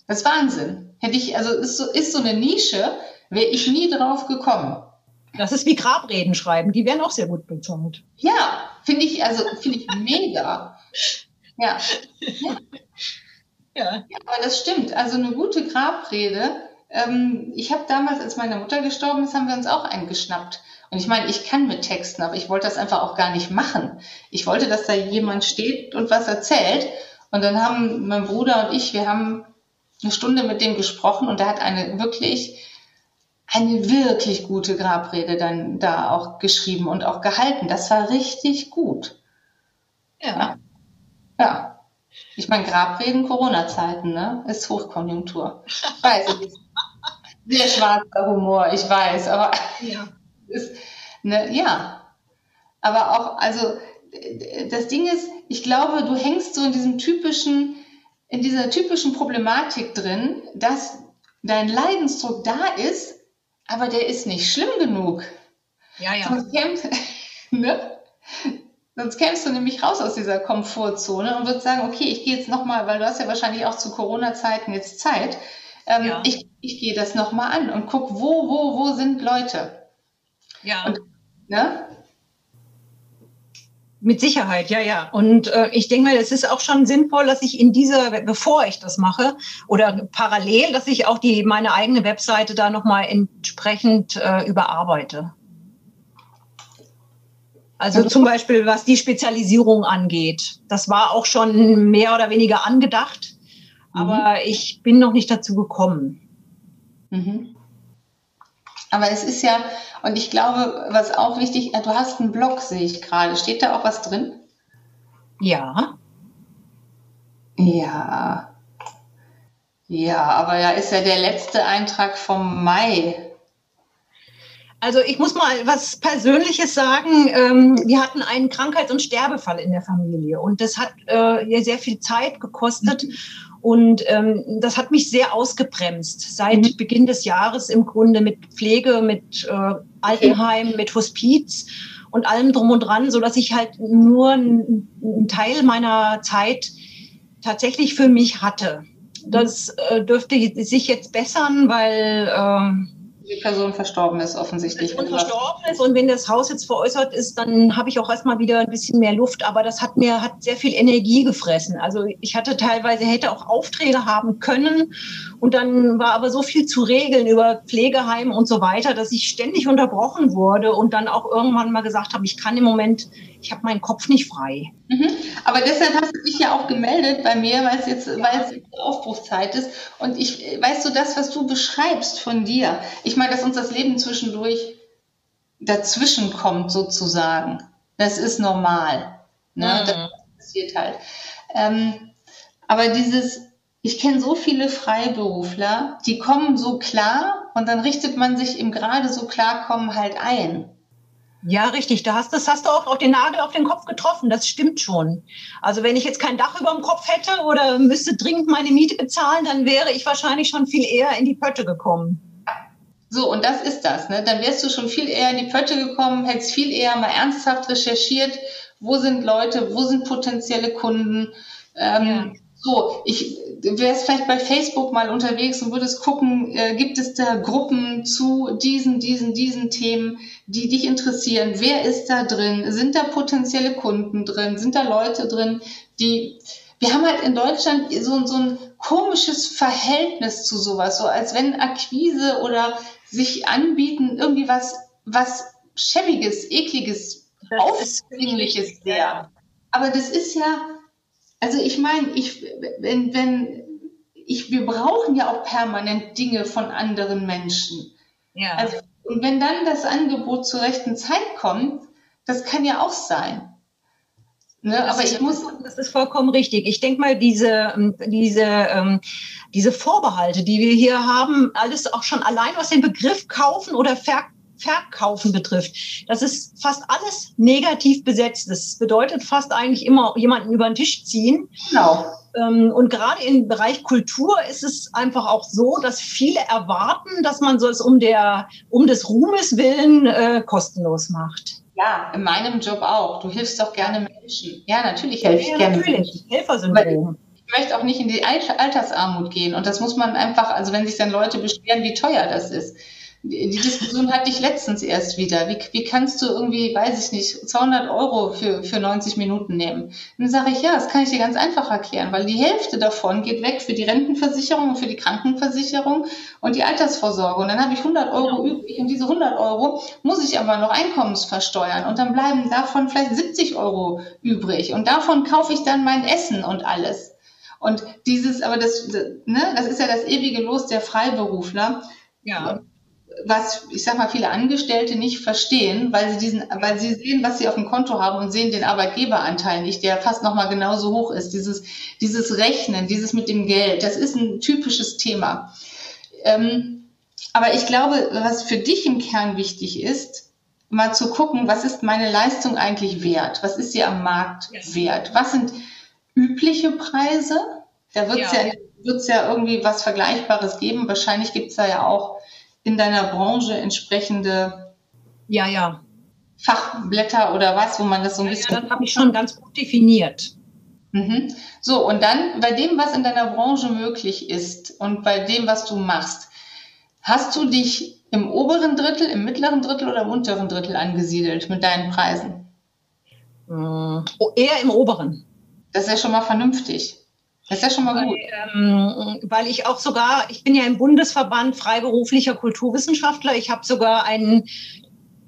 Das ist Wahnsinn. Hätte ich, also ist so, ist so eine Nische, wäre ich nie drauf gekommen. Das ist wie Grabreden schreiben, die werden auch sehr gut bezahlt. Ja, finde ich, also finde ich mega. Ja. ja. Ja. ja. Aber das stimmt. Also eine gute Grabrede ähm, ich habe damals, als meine Mutter gestorben ist, haben wir uns auch eingeschnappt. Und ich meine, ich kann mit Texten, aber ich wollte das einfach auch gar nicht machen. Ich wollte, dass da jemand steht und was erzählt. Und dann haben mein Bruder und ich, wir haben eine Stunde mit dem gesprochen und er hat eine wirklich, eine wirklich gute Grabrede dann da auch geschrieben und auch gehalten. Das war richtig gut. Ja. Ja. Ich meine, Grabreden, Corona-Zeiten, ne? Ist Hochkonjunktur. Weiß ich nicht. Sehr schwarzer Humor, ich weiß, aber ja. Ist, ne, ja. Aber auch, also das Ding ist, ich glaube, du hängst so in diesem typischen in dieser typischen Problematik drin, dass dein Leidensdruck da ist, aber der ist nicht schlimm genug. Ja, ja. Sonst, kämst, ne? Sonst kämst du nämlich raus aus dieser Komfortzone und würdest sagen, okay, ich gehe jetzt nochmal, weil du hast ja wahrscheinlich auch zu Corona-Zeiten jetzt Zeit, ähm, ja. ich, ich gehe das nochmal an und guck, wo, wo, wo sind Leute. Ja. Und, ne? Mit Sicherheit, ja, ja. Und äh, ich denke mal, es ist auch schon sinnvoll, dass ich in dieser, bevor ich das mache oder parallel, dass ich auch die meine eigene Webseite da nochmal entsprechend äh, überarbeite. Also zum Beispiel, was die Spezialisierung angeht. Das war auch schon mehr oder weniger angedacht, mhm. aber ich bin noch nicht dazu gekommen. Mhm. Aber es ist ja, und ich glaube, was auch wichtig, du hast einen Blog, sehe ich gerade. Steht da auch was drin? Ja. Ja. Ja, aber ja, ist ja der letzte Eintrag vom Mai. Also ich muss mal was Persönliches sagen. Ähm, wir hatten einen Krankheits- und Sterbefall in der Familie und das hat äh, sehr viel Zeit gekostet. Mhm. Und ähm, das hat mich sehr ausgebremst seit mhm. Beginn des Jahres im Grunde mit Pflege, mit äh, Altenheim, mit Hospiz und allem drum und dran, so dass ich halt nur einen Teil meiner Zeit tatsächlich für mich hatte. Das äh, dürfte sich jetzt bessern, weil äh, die Person verstorben ist, offensichtlich. Person verstorben ist und wenn das Haus jetzt veräußert ist, dann habe ich auch erstmal wieder ein bisschen mehr Luft. Aber das hat mir hat sehr viel Energie gefressen. Also ich hatte teilweise, hätte auch Aufträge haben können und dann war aber so viel zu regeln über Pflegeheim und so weiter, dass ich ständig unterbrochen wurde und dann auch irgendwann mal gesagt habe, ich kann im Moment, ich habe meinen Kopf nicht frei. Mhm. Aber deshalb hast du dich ja auch gemeldet bei mir, weil es jetzt, ja. weil es jetzt Aufbruchszeit ist. Und ich, weißt du, das, was du beschreibst von dir, ich meine, dass uns das Leben zwischendurch dazwischen kommt, sozusagen. Das ist normal. Ne? Mhm. Das passiert halt. Ähm, aber dieses, ich kenne so viele Freiberufler, die kommen so klar und dann richtet man sich im gerade so klarkommen halt ein. Ja, richtig. Da hast, das hast du auch auf den Nagel auf den Kopf getroffen. Das stimmt schon. Also wenn ich jetzt kein Dach über dem Kopf hätte oder müsste dringend meine Miete bezahlen, dann wäre ich wahrscheinlich schon viel eher in die Pötte gekommen. So, und das ist das. Ne? Dann wärst du schon viel eher in die Pötte gekommen, hättest viel eher mal ernsthaft recherchiert, wo sind Leute, wo sind potenzielle Kunden. Ähm, ja. So, ich wäre vielleicht bei Facebook mal unterwegs und würdest gucken, äh, gibt es da Gruppen zu diesen, diesen, diesen Themen, die dich interessieren? Wer ist da drin? Sind da potenzielle Kunden drin? Sind da Leute drin, die, wir haben halt in Deutschland so, so ein komisches Verhältnis zu sowas, so als wenn Akquise oder sich anbieten irgendwie was, was schäbiges, ekliges, aufdringliches wäre. Aber das ist ja, also ich meine, ich, wenn, wenn, ich, wir brauchen ja auch permanent Dinge von anderen Menschen. Ja. Also, und wenn dann das Angebot zur rechten Zeit kommt, das kann ja auch sein. Ne, aber ich muss. Das ist vollkommen richtig. Ich denke mal, diese, ähm, diese, ähm, diese Vorbehalte, die wir hier haben, alles auch schon allein was den Begriff kaufen oder verkaufen Verkaufen betrifft. Das ist fast alles negativ besetzt. Das bedeutet fast eigentlich immer jemanden über den Tisch ziehen. Genau. Ähm, und gerade im Bereich Kultur ist es einfach auch so, dass viele erwarten, dass man so es um der, um des Ruhmes willen äh, kostenlos macht. Ja, in meinem Job auch. Du hilfst doch gerne Menschen. Ja, natürlich helfe ich ja, gerne natürlich. Helfersyndrom ich möchte auch nicht in die Altersarmut gehen. Und das muss man einfach, also wenn sich dann Leute beschweren, wie teuer das ist die Diskussion hatte ich letztens erst wieder. Wie, wie kannst du irgendwie, weiß ich nicht, 200 Euro für, für 90 Minuten nehmen? Dann sage ich, ja, das kann ich dir ganz einfach erklären, weil die Hälfte davon geht weg für die Rentenversicherung und für die Krankenversicherung und die Altersvorsorge. Und dann habe ich 100 Euro ja. übrig und diese 100 Euro muss ich aber noch einkommensversteuern und dann bleiben davon vielleicht 70 Euro übrig und davon kaufe ich dann mein Essen und alles. Und dieses, aber das, ne, das ist ja das ewige Los der Freiberufler. Ja was ich sag mal viele Angestellte nicht verstehen, weil sie diesen, weil sie sehen, was sie auf dem Konto haben und sehen den Arbeitgeberanteil nicht, der fast noch mal genauso hoch ist. Dieses dieses Rechnen, dieses mit dem Geld, das ist ein typisches Thema. Ähm, aber ich glaube, was für dich im Kern wichtig ist, mal zu gucken, was ist meine Leistung eigentlich wert? Was ist sie am Markt wert? Was sind übliche Preise? Da wird es ja. ja, wird's ja irgendwie was Vergleichbares geben. Wahrscheinlich gibt es da ja auch in deiner Branche entsprechende ja, ja. Fachblätter oder was, wo man das so ein ja, bisschen. Ja, das habe ich schon ganz gut definiert. Mhm. So, und dann bei dem, was in deiner Branche möglich ist und bei dem, was du machst, hast du dich im oberen Drittel, im mittleren Drittel oder im unteren Drittel angesiedelt mit deinen Preisen? Mm, oh, eher im oberen. Das ist ja schon mal vernünftig. Das ist ja schon mal weil, gut. Ähm, weil ich auch sogar, ich bin ja im Bundesverband freiberuflicher Kulturwissenschaftler. Ich habe sogar ein,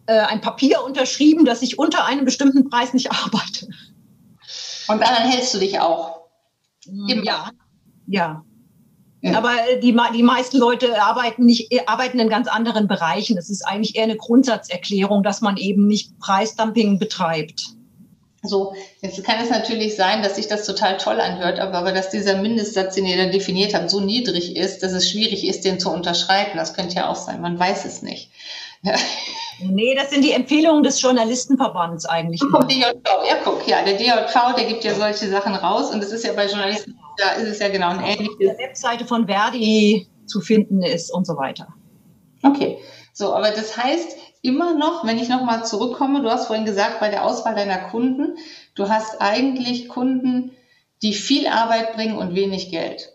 äh, ein Papier unterschrieben, dass ich unter einem bestimmten Preis nicht arbeite. Und daran hältst du dich auch? Immer. Ja, ja. Ja. Aber die, die meisten Leute arbeiten nicht, arbeiten in ganz anderen Bereichen. Es ist eigentlich eher eine Grundsatzerklärung, dass man eben nicht Preisdumping betreibt. So, jetzt kann es natürlich sein, dass sich das total toll anhört, aber, aber dass dieser Mindestsatz, den ihr da definiert habt, so niedrig ist, dass es schwierig ist, den zu unterschreiten. Das könnte ja auch sein. Man weiß es nicht. Nee, das sind die Empfehlungen des Journalistenverbands eigentlich. Vom DJV, ja, guck, ja, der DJV, der gibt ja solche Sachen raus und es ist ja bei Journalisten, da ist es ja genau ein ähnliches. Auf der Webseite von Verdi zu finden ist und so weiter. Okay, so, aber das heißt, immer noch, wenn ich nochmal zurückkomme, du hast vorhin gesagt, bei der Auswahl deiner Kunden, du hast eigentlich Kunden, die viel Arbeit bringen und wenig Geld.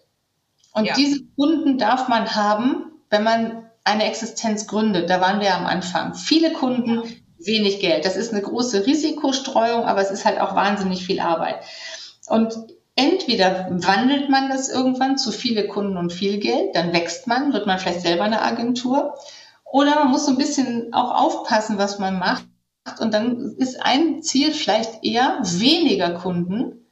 Und ja. diese Kunden darf man haben, wenn man eine Existenz gründet. Da waren wir am Anfang. Viele Kunden, wenig Geld. Das ist eine große Risikostreuung, aber es ist halt auch wahnsinnig viel Arbeit. Und entweder wandelt man das irgendwann zu viele Kunden und viel Geld, dann wächst man, wird man vielleicht selber eine Agentur. Oder man muss so ein bisschen auch aufpassen, was man macht. Und dann ist ein Ziel vielleicht eher weniger Kunden,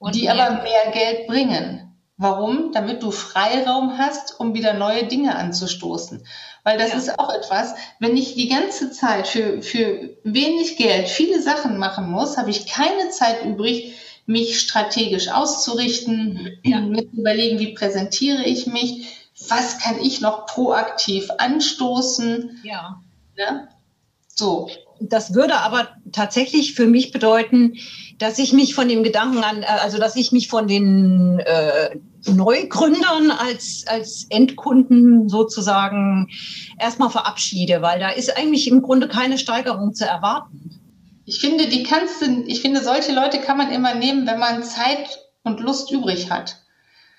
und die mehr. aber mehr Geld bringen. Warum? Damit du Freiraum hast, um wieder neue Dinge anzustoßen. Weil das ja. ist auch etwas, wenn ich die ganze Zeit für, für wenig Geld viele Sachen machen muss, habe ich keine Zeit übrig, mich strategisch auszurichten, ja. zu überlegen, wie präsentiere ich mich, was kann ich noch proaktiv anstoßen. Ja. Ne? So. Das würde aber tatsächlich für mich bedeuten, dass ich mich von dem Gedanken an, äh, also dass ich mich von den äh, Neugründern als, als Endkunden sozusagen erstmal verabschiede, weil da ist eigentlich im Grunde keine Steigerung zu erwarten. Ich finde, die kannst du, ich finde, solche Leute kann man immer nehmen, wenn man Zeit und Lust übrig hat.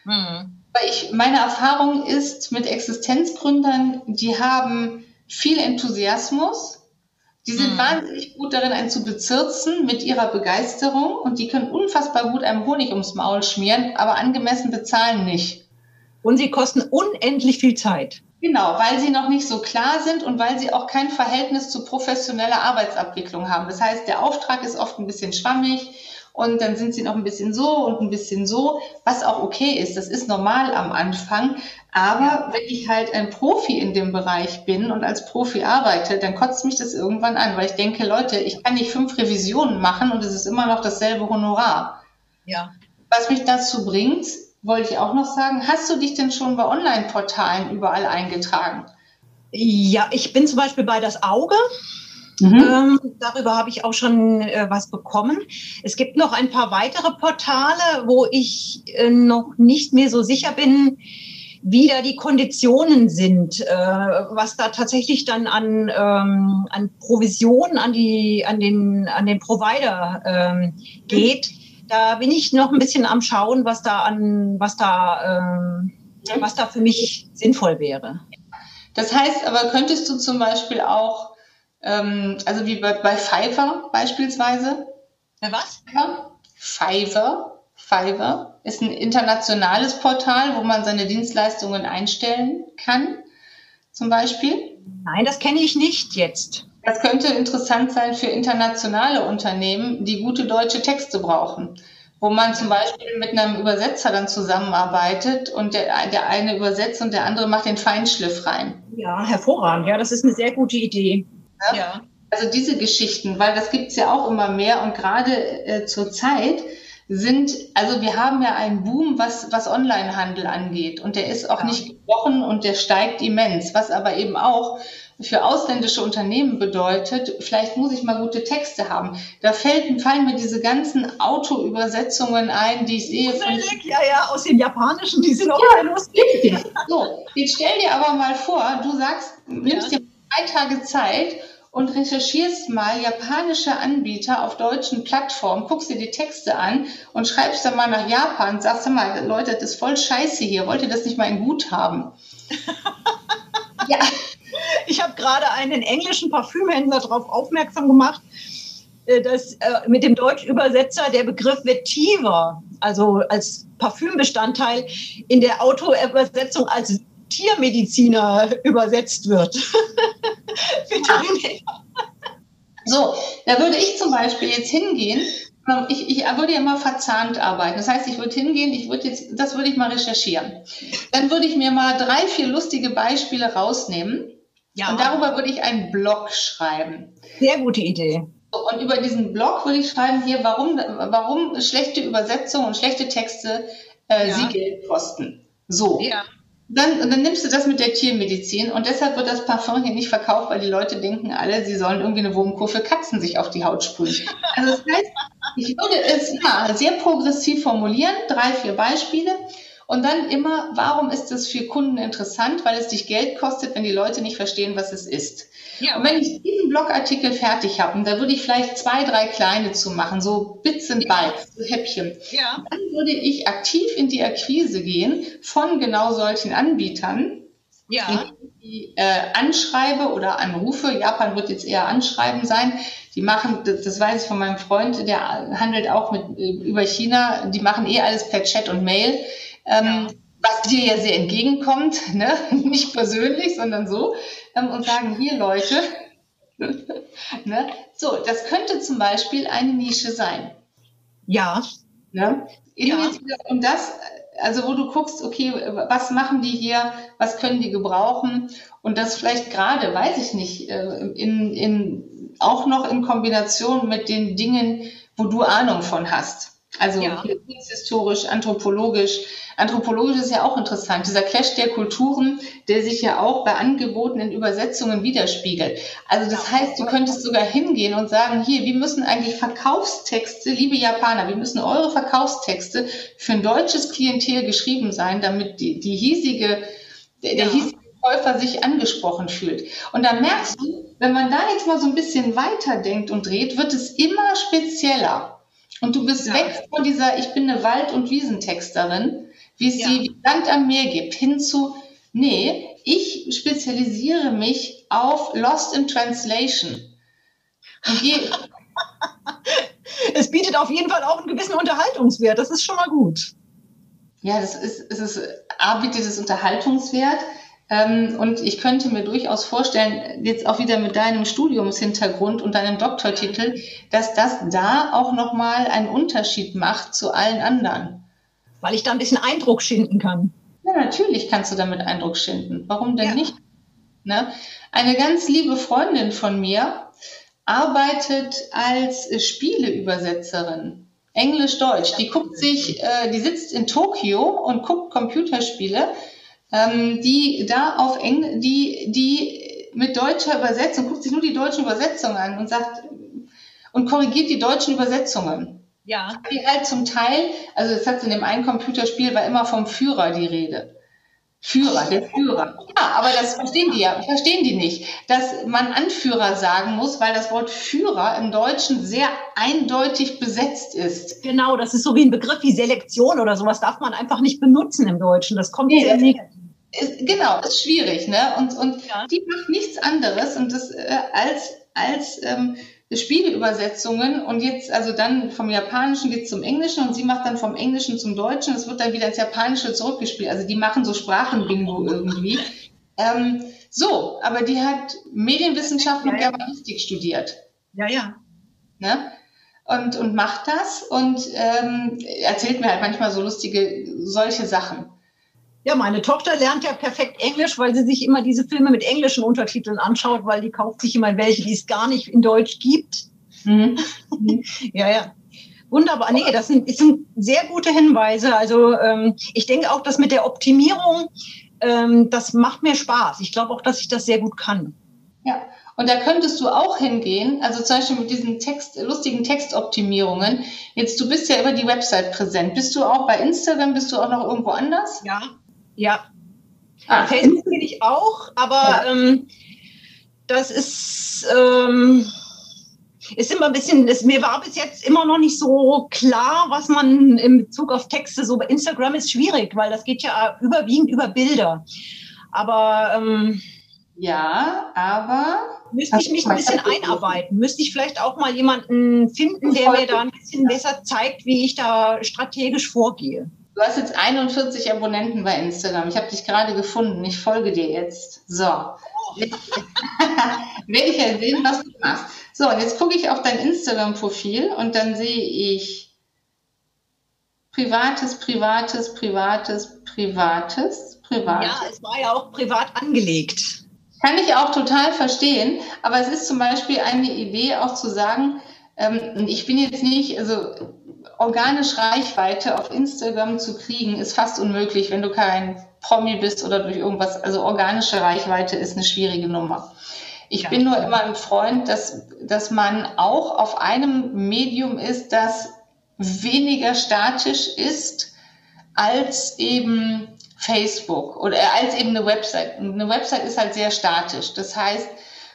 Mhm. Ich, meine Erfahrung ist mit Existenzgründern, die haben viel Enthusiasmus, die sind mhm. wahnsinnig gut darin, einen zu bezirzen mit ihrer Begeisterung und die können unfassbar gut einem Honig ums Maul schmieren, aber angemessen bezahlen nicht. Und sie kosten unendlich viel Zeit. Genau, weil sie noch nicht so klar sind und weil sie auch kein Verhältnis zu professioneller Arbeitsabwicklung haben. Das heißt, der Auftrag ist oft ein bisschen schwammig und dann sind sie noch ein bisschen so und ein bisschen so, was auch okay ist. Das ist normal am Anfang. Aber wenn ich halt ein Profi in dem Bereich bin und als Profi arbeite, dann kotzt mich das irgendwann an, weil ich denke, Leute, ich kann nicht fünf Revisionen machen und es ist immer noch dasselbe Honorar. Ja. Was mich dazu bringt, wollte ich auch noch sagen, hast du dich denn schon bei Online-Portalen überall eingetragen? Ja, ich bin zum Beispiel bei das Auge. Mhm. Ähm, darüber habe ich auch schon äh, was bekommen. Es gibt noch ein paar weitere Portale, wo ich äh, noch nicht mehr so sicher bin, wie da die Konditionen sind, äh, was da tatsächlich dann an, ähm, an Provisionen an, die, an, den, an den Provider ähm, geht. Da bin ich noch ein bisschen am Schauen, was da an, was da, ähm, was da für mich sinnvoll wäre. Das heißt aber, könntest du zum Beispiel auch ähm, also wie bei, bei Fiverr beispielsweise. Bei was? Fiverr. Fiverr ist ein internationales Portal, wo man seine Dienstleistungen einstellen kann, zum Beispiel. Nein, das kenne ich nicht jetzt. Das könnte interessant sein für internationale Unternehmen, die gute deutsche Texte brauchen wo man zum Beispiel mit einem Übersetzer dann zusammenarbeitet und der, der eine übersetzt und der andere macht den Feinschliff rein. Ja, hervorragend. Ja, das ist eine sehr gute Idee. Ne? Ja. Also diese Geschichten, weil das gibt es ja auch immer mehr und gerade äh, zur Zeit sind, also wir haben ja einen Boom, was, was Onlinehandel angeht und der ist auch ja. nicht gebrochen und der steigt immens, was aber eben auch für ausländische Unternehmen bedeutet, vielleicht muss ich mal gute Texte haben. Da fällt, fallen mir diese ganzen Autoübersetzungen ein, die ich sehe. Von, ja, ja, aus dem Japanischen, die sind auch ja, lustig. So, jetzt stell dir aber mal vor, du sagst, nimmst ja. dir drei Tage Zeit und recherchierst mal japanische Anbieter auf deutschen Plattformen, guckst dir die Texte an und schreibst dann mal nach Japan, sagst du mal, Leute, das ist voll scheiße hier, wollt ihr das nicht mal in gut haben? ja. Ich habe gerade einen englischen Parfümhändler darauf aufmerksam gemacht, äh, dass äh, mit dem Deutschübersetzer der Begriff Vetiver, also als Parfümbestandteil in der Autoübersetzung als Tiermediziner übersetzt wird. so, da würde ich zum Beispiel jetzt hingehen. Ähm, ich, ich würde ja immer verzahnt arbeiten. Das heißt, ich würde hingehen, ich würde jetzt, das würde ich mal recherchieren. Dann würde ich mir mal drei, vier lustige Beispiele rausnehmen ja. Und darüber würde ich einen Blog schreiben. Sehr gute Idee. Und über diesen Blog würde ich schreiben hier, warum, warum schlechte Übersetzungen und schlechte Texte äh, ja. sie Geld kosten. So. Ja. Dann, dann nimmst du das mit der Tiermedizin und deshalb wird das Parfum hier nicht verkauft, weil die Leute denken alle, sie sollen irgendwie eine Wurmkur für Katzen sich auf die Haut sprühen. Also das heißt, ich würde es ja sehr progressiv formulieren, drei, vier Beispiele und dann immer, warum ist es für Kunden interessant? Weil es dich Geld kostet, wenn die Leute nicht verstehen, was es ist. Ja. Und wenn ich diesen Blogartikel fertig habe, da würde ich vielleicht zwei, drei kleine zu machen, so Bits and Bytes, so Häppchen. Ja. Dann würde ich aktiv in die Akquise gehen von genau solchen Anbietern. Ja. Die, äh, anschreibe oder anrufe. Japan wird jetzt eher anschreiben sein. Die machen, das, das weiß ich von meinem Freund, der handelt auch mit, äh, über China. Die machen eh alles per Chat und Mail ähm, was dir ja sehr entgegenkommt, ne? nicht persönlich, sondern so, ähm, und sagen, hier Leute, ne? so, das könnte zum Beispiel eine Nische sein. Ja. Ne? ja. Und das, also wo du guckst, okay, was machen die hier, was können die gebrauchen und das vielleicht gerade, weiß ich nicht, äh, in, in, auch noch in Kombination mit den Dingen, wo du Ahnung von hast. Also ja. historisch, anthropologisch. Anthropologisch ist ja auch interessant. Dieser Clash der Kulturen, der sich ja auch bei angebotenen Übersetzungen widerspiegelt. Also das heißt, du könntest sogar hingehen und sagen, hier, wir müssen eigentlich Verkaufstexte, liebe Japaner, wir müssen eure Verkaufstexte für ein deutsches Klientel geschrieben sein, damit die, die hiesige, der, der hiesige Käufer sich angesprochen fühlt. Und dann merkst du, wenn man da jetzt mal so ein bisschen weiterdenkt und dreht, wird es immer spezieller. Und du bist ja. weg von dieser, ich bin eine Wald- und Wiesentexterin, wie es ja. sie wie Land am Meer gibt, hin zu, nee, ich spezialisiere mich auf Lost in Translation. es bietet auf jeden Fall auch einen gewissen Unterhaltungswert, das ist schon mal gut. Ja, das ist, es ist, A, bietet es Unterhaltungswert. Ähm, und ich könnte mir durchaus vorstellen, jetzt auch wieder mit deinem Studiumshintergrund und deinem Doktortitel, dass das da auch nochmal einen Unterschied macht zu allen anderen. Weil ich da ein bisschen Eindruck schinden kann. Ja, natürlich kannst du damit Eindruck schinden. Warum denn ja. nicht? Ne? Eine ganz liebe Freundin von mir arbeitet als Spieleübersetzerin. Englisch-Deutsch. Die guckt sich, äh, die sitzt in Tokio und guckt Computerspiele ähm, die da auf Eng, die, die mit deutscher Übersetzung, guckt sich nur die deutschen Übersetzungen an und sagt, und korrigiert die deutschen Übersetzungen. Ja. Die halt zum Teil, also das hat in dem einen Computerspiel war immer vom Führer die Rede. Führer, der Führer. Ja, aber das verstehen die ja, verstehen die nicht, dass man Anführer sagen muss, weil das Wort Führer im Deutschen sehr eindeutig besetzt ist. Genau, das ist so wie ein Begriff wie Selektion oder sowas darf man einfach nicht benutzen im Deutschen. Das kommt nee, sehr negativ. Ist, genau, ist schwierig, ne? Und, und ja. die macht nichts anderes und das äh, als als ähm, Spieleübersetzungen und jetzt, also dann vom Japanischen geht zum Englischen und sie macht dann vom Englischen zum Deutschen. Es wird dann wieder ins Japanische zurückgespielt. Also die machen so Sprachenbingo irgendwie. Ähm, so, aber die hat Medienwissenschaft und Germanistik studiert. Ja, ja. Ne? Und, und macht das und ähm, erzählt mir halt manchmal so lustige, solche Sachen. Ja, meine Tochter lernt ja perfekt Englisch, weil sie sich immer diese Filme mit englischen Untertiteln anschaut, weil die kauft sich immer welche, die es gar nicht in Deutsch gibt. Mhm. ja, ja. Wunderbar. Nee, das sind, das sind sehr gute Hinweise. Also ähm, ich denke auch, dass mit der Optimierung, ähm, das macht mir Spaß. Ich glaube auch, dass ich das sehr gut kann. Ja, und da könntest du auch hingehen, also zum Beispiel mit diesen Text, lustigen Textoptimierungen. Jetzt, du bist ja über die Website präsent. Bist du auch bei Instagram? Bist du auch noch irgendwo anders? Ja, ja. Ah. Facebook bin ich auch, aber ja. ähm, das ist, ähm, ist immer ein bisschen, ist, mir war bis jetzt immer noch nicht so klar, was man in Bezug auf Texte so bei Instagram ist schwierig, weil das geht ja überwiegend über Bilder. Aber ähm, ja, aber müsste ich mich ein bisschen einarbeiten. Müsste ich vielleicht auch mal jemanden finden, der mir da ein bisschen besser zeigt, wie ich da strategisch vorgehe. Du hast jetzt 41 Abonnenten bei Instagram. Ich habe dich gerade gefunden. Ich folge dir jetzt. So. Werde ich ja sehen, was du machst. So, und jetzt gucke ich auf dein Instagram-Profil und dann sehe ich Privates, Privates, Privates, Privates, Privates. Ja, es war ja auch privat angelegt. Kann ich auch total verstehen, aber es ist zum Beispiel eine Idee auch zu sagen, ähm, ich bin jetzt nicht, also organisch Reichweite auf Instagram zu kriegen, ist fast unmöglich, wenn du kein Promi bist oder durch irgendwas, also organische Reichweite ist eine schwierige Nummer. Ich ja. bin nur immer ein Freund, dass, dass man auch auf einem Medium ist, das weniger statisch ist als eben Facebook oder als eben eine Website. Eine Website ist halt sehr statisch. Das heißt,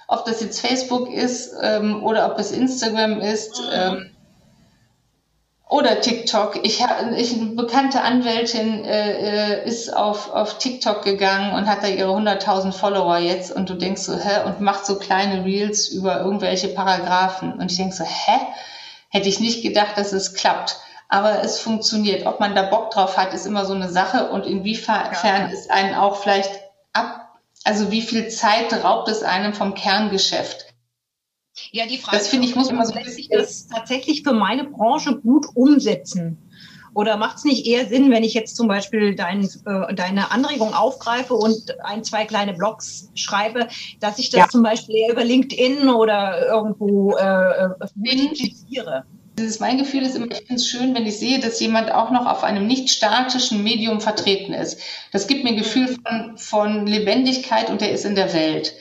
ob das jetzt Facebook ist ähm, oder ob es Instagram ist, ähm, oder TikTok. Ich, ich eine bekannte Anwältin äh, äh, ist auf, auf TikTok gegangen und hat da ihre 100.000 Follower jetzt und du denkst so, hä? Und macht so kleine Reels über irgendwelche Paragraphen. Und ich denk so, hä? Hätte ich nicht gedacht, dass es klappt. Aber es funktioniert. Ob man da Bock drauf hat, ist immer so eine Sache und inwiefern ja. ist einen auch vielleicht ab, also wie viel Zeit raubt es einem vom Kerngeschäft? Ja, die Frage das finde ich, muss man so lässt sich das tatsächlich für meine Branche gut umsetzen? Oder macht es nicht eher Sinn, wenn ich jetzt zum Beispiel dein, äh, deine Anregung aufgreife und ein, zwei kleine Blogs schreibe, dass ich das ja. zum Beispiel eher über LinkedIn oder irgendwo äh, äh multipliziere? Dieses, mein Gefühl ist immer, ich finde es schön, wenn ich sehe, dass jemand auch noch auf einem nicht statischen Medium vertreten ist. Das gibt mir ein Gefühl von, von Lebendigkeit und der ist in der Welt.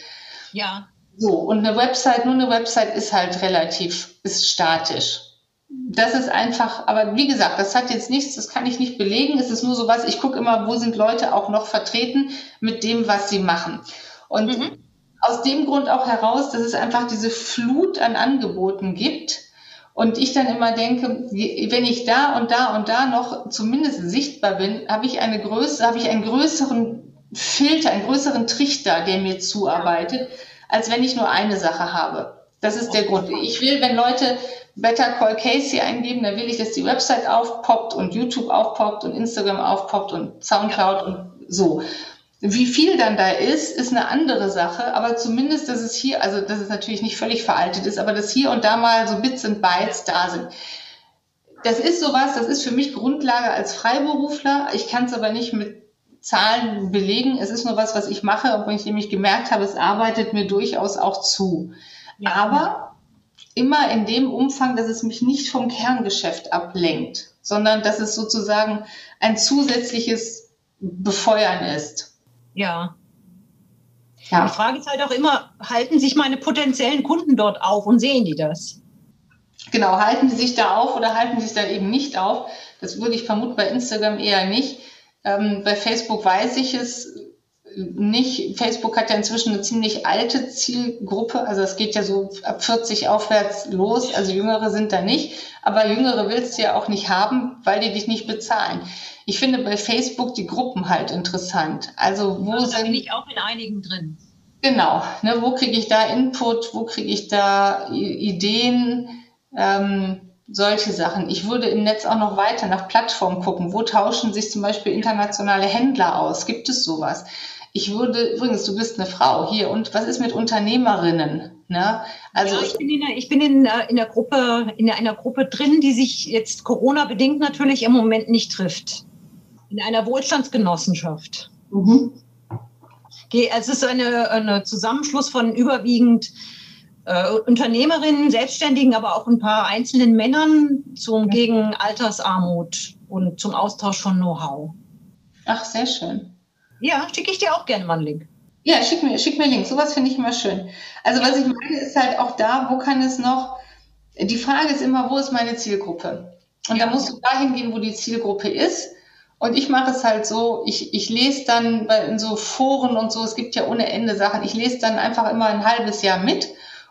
Ja. So, und eine Website, nur eine Website ist halt relativ, ist statisch. Das ist einfach, aber wie gesagt, das hat jetzt nichts, das kann ich nicht belegen. Es ist nur so was, ich gucke immer, wo sind Leute auch noch vertreten mit dem, was sie machen. Und mhm. aus dem Grund auch heraus, dass es einfach diese Flut an Angeboten gibt. Und ich dann immer denke, wenn ich da und da und da noch zumindest sichtbar bin, habe ich eine Größe, habe ich einen größeren Filter, einen größeren Trichter, der mir zuarbeitet als wenn ich nur eine Sache habe. Das ist der Grund. Ich will, wenn Leute Better Call Casey eingeben, dann will ich, dass die Website aufpoppt und YouTube aufpoppt und Instagram aufpoppt und Soundcloud und so. Wie viel dann da ist, ist eine andere Sache, aber zumindest, dass es hier, also dass es natürlich nicht völlig veraltet ist, aber dass hier und da mal so Bits und Bytes da sind. Das ist sowas, das ist für mich Grundlage als Freiberufler. Ich kann es aber nicht mit Zahlen belegen. Es ist nur was, was ich mache, obwohl ich nämlich gemerkt habe, es arbeitet mir durchaus auch zu. Ja. Aber immer in dem Umfang, dass es mich nicht vom Kerngeschäft ablenkt, sondern dass es sozusagen ein zusätzliches Befeuern ist. Ja. ja. Die Frage ist halt auch immer, halten sich meine potenziellen Kunden dort auf und sehen die das? Genau, halten sie sich da auf oder halten sie sich da eben nicht auf? Das würde ich vermuten bei Instagram eher nicht. Ähm, bei Facebook weiß ich es nicht. Facebook hat ja inzwischen eine ziemlich alte Zielgruppe. Also es geht ja so ab 40 aufwärts los. Also Jüngere sind da nicht. Aber Jüngere willst du ja auch nicht haben, weil die dich nicht bezahlen. Ich finde bei Facebook die Gruppen halt interessant. Also wo ja, sind. Da bin ich auch in einigen drin. Genau. Ne, wo kriege ich da Input? Wo kriege ich da Ideen? Ähm, solche Sachen. Ich würde im Netz auch noch weiter nach Plattformen gucken. Wo tauschen sich zum Beispiel internationale Händler aus? Gibt es sowas? Ich würde, übrigens, du bist eine Frau hier. Und was ist mit Unternehmerinnen? Ne? Also ja, ich bin, in der, ich bin in, in der Gruppe, in einer Gruppe drin, die sich jetzt Corona-bedingt natürlich im Moment nicht trifft. In einer Wohlstandsgenossenschaft. Mhm. Es ist eine, eine Zusammenschluss von überwiegend äh, Unternehmerinnen, Selbstständigen, aber auch ein paar einzelnen Männern zum, gegen Altersarmut und zum Austausch von Know-how. Ach, sehr schön. Ja, schicke ich dir auch gerne mal einen Link. Ja, schick mir, schick mir Links. Sowas finde ich immer schön. Also was ich meine, ist halt auch da, wo kann es noch, die Frage ist immer, wo ist meine Zielgruppe? Und ja. da musst du dahin gehen, wo die Zielgruppe ist. Und ich mache es halt so, ich, ich lese dann in so Foren und so, es gibt ja ohne Ende Sachen, ich lese dann einfach immer ein halbes Jahr mit.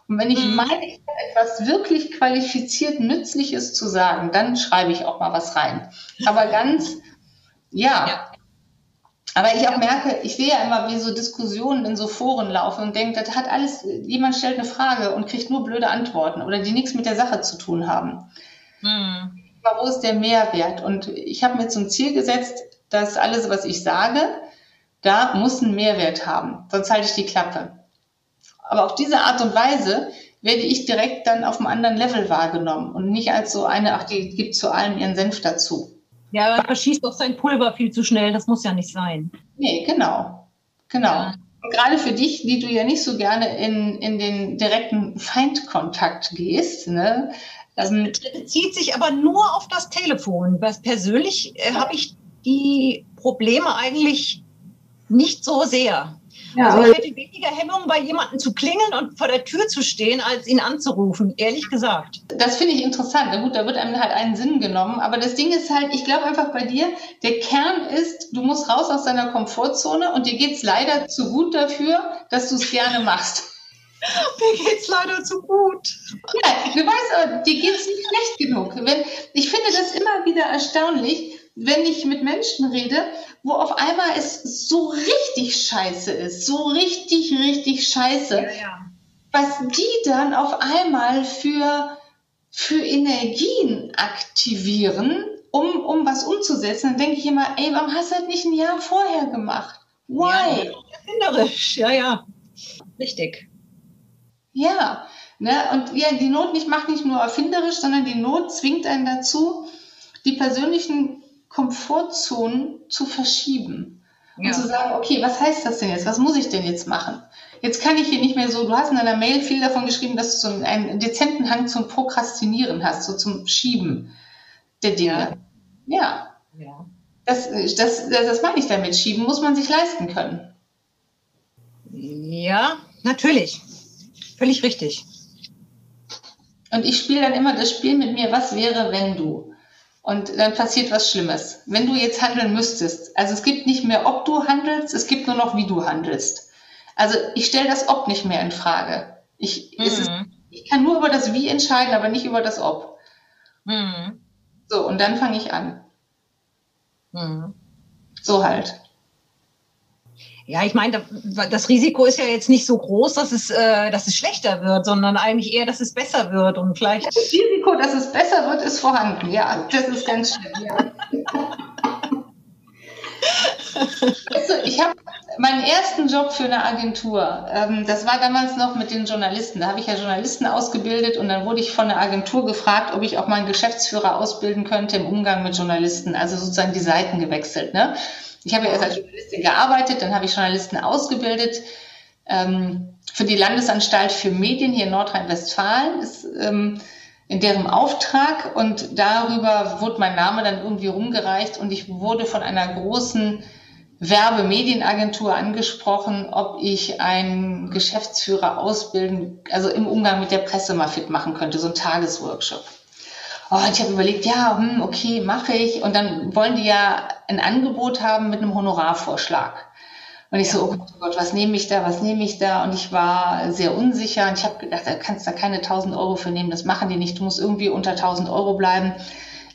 Und wenn ich mhm. meine, ich etwas wirklich qualifiziert Nützliches zu sagen, dann schreibe ich auch mal was rein. Aber ganz, ja. ja. Aber ich auch merke, ich sehe ja immer, wie so Diskussionen in so Foren laufen und denke, das hat alles, jemand stellt eine Frage und kriegt nur blöde Antworten oder die nichts mit der Sache zu tun haben. Mhm wo ist der Mehrwert? Und ich habe mir zum Ziel gesetzt, dass alles, was ich sage, da muss einen Mehrwert haben, sonst halte ich die Klappe. Aber auf diese Art und Weise werde ich direkt dann auf einem anderen Level wahrgenommen und nicht als so eine, ach, die gibt zu allem ihren Senf dazu. Ja, aber verschießt doch sein Pulver viel zu schnell, das muss ja nicht sein. Nee, genau. Genau. Ja. Und gerade für dich, die du ja nicht so gerne in, in den direkten Feindkontakt gehst, ne, das ähm, bezieht sich aber nur auf das Telefon. Was persönlich äh, habe ich die Probleme eigentlich nicht so sehr. Ja, also ich hätte weniger Hemmung, bei jemandem zu klingeln und vor der Tür zu stehen, als ihn anzurufen, ehrlich gesagt. Das finde ich interessant. Na gut, da wird einem halt einen Sinn genommen. Aber das Ding ist halt, ich glaube einfach bei dir, der Kern ist, du musst raus aus deiner Komfortzone und dir geht es leider zu gut dafür, dass du es gerne machst. Mir geht's leider zu gut. Ja, du weißt, dir geht's nicht schlecht genug. Wenn, ich finde das immer wieder erstaunlich, wenn ich mit Menschen rede, wo auf einmal es so richtig scheiße ist, so richtig, richtig scheiße, ja, ja. was die dann auf einmal für, für Energien aktivieren, um, um was umzusetzen, dann denke ich immer, ey, warum hast du das nicht ein Jahr vorher gemacht? Why? Ja, erfinderisch, ja, ja. Richtig. Ja, ne? und ja, die Not nicht macht nicht nur erfinderisch, sondern die Not zwingt einen dazu, die persönlichen Komfortzonen zu verschieben. Ja. Und zu sagen, okay, was heißt das denn jetzt? Was muss ich denn jetzt machen? Jetzt kann ich hier nicht mehr so, du hast in deiner Mail viel davon geschrieben, dass du so einen, dezenten Hang zum Prokrastinieren hast, so zum Schieben der Dinge. Ja. ja. das, das, das meine ich damit. Schieben muss man sich leisten können. Ja, natürlich. Völlig richtig. Und ich spiele dann immer das Spiel mit mir, was wäre, wenn du? Und dann passiert was Schlimmes. Wenn du jetzt handeln müsstest, also es gibt nicht mehr, ob du handelst, es gibt nur noch, wie du handelst. Also ich stelle das Ob nicht mehr in Frage. Ich, mhm. ist, ich kann nur über das Wie entscheiden, aber nicht über das Ob. Mhm. So, und dann fange ich an. Mhm. So halt. Ja, ich meine, das Risiko ist ja jetzt nicht so groß, dass es, äh, dass es schlechter wird, sondern eigentlich eher, dass es besser wird und vielleicht. Das Risiko, dass es besser wird, ist vorhanden. Ja, das ist ganz schön. Ja. also, ich habe meinen ersten Job für eine Agentur. Ähm, das war damals noch mit den Journalisten. Da habe ich ja Journalisten ausgebildet und dann wurde ich von der Agentur gefragt, ob ich auch mal einen Geschäftsführer ausbilden könnte im Umgang mit Journalisten. Also sozusagen die Seiten gewechselt. Ne? Ich habe ja erst als Journalistin gearbeitet, dann habe ich Journalisten ausgebildet. Ähm, für die Landesanstalt für Medien hier in Nordrhein-Westfalen ist ähm, in deren Auftrag und darüber wurde mein Name dann irgendwie rumgereicht und ich wurde von einer großen Werbemedienagentur angesprochen, ob ich einen Geschäftsführer ausbilden, also im Umgang mit der Presse mal fit machen könnte, so ein Tagesworkshop. Oh, ich habe überlegt, ja, hm, okay, mache ich. Und dann wollen die ja ein Angebot haben mit einem Honorarvorschlag. Und ich so, oh Gott, oh Gott, was nehme ich da, was nehme ich da? Und ich war sehr unsicher und ich habe gedacht, da kannst da keine 1000 Euro für nehmen, das machen die nicht, du musst irgendwie unter 1000 Euro bleiben.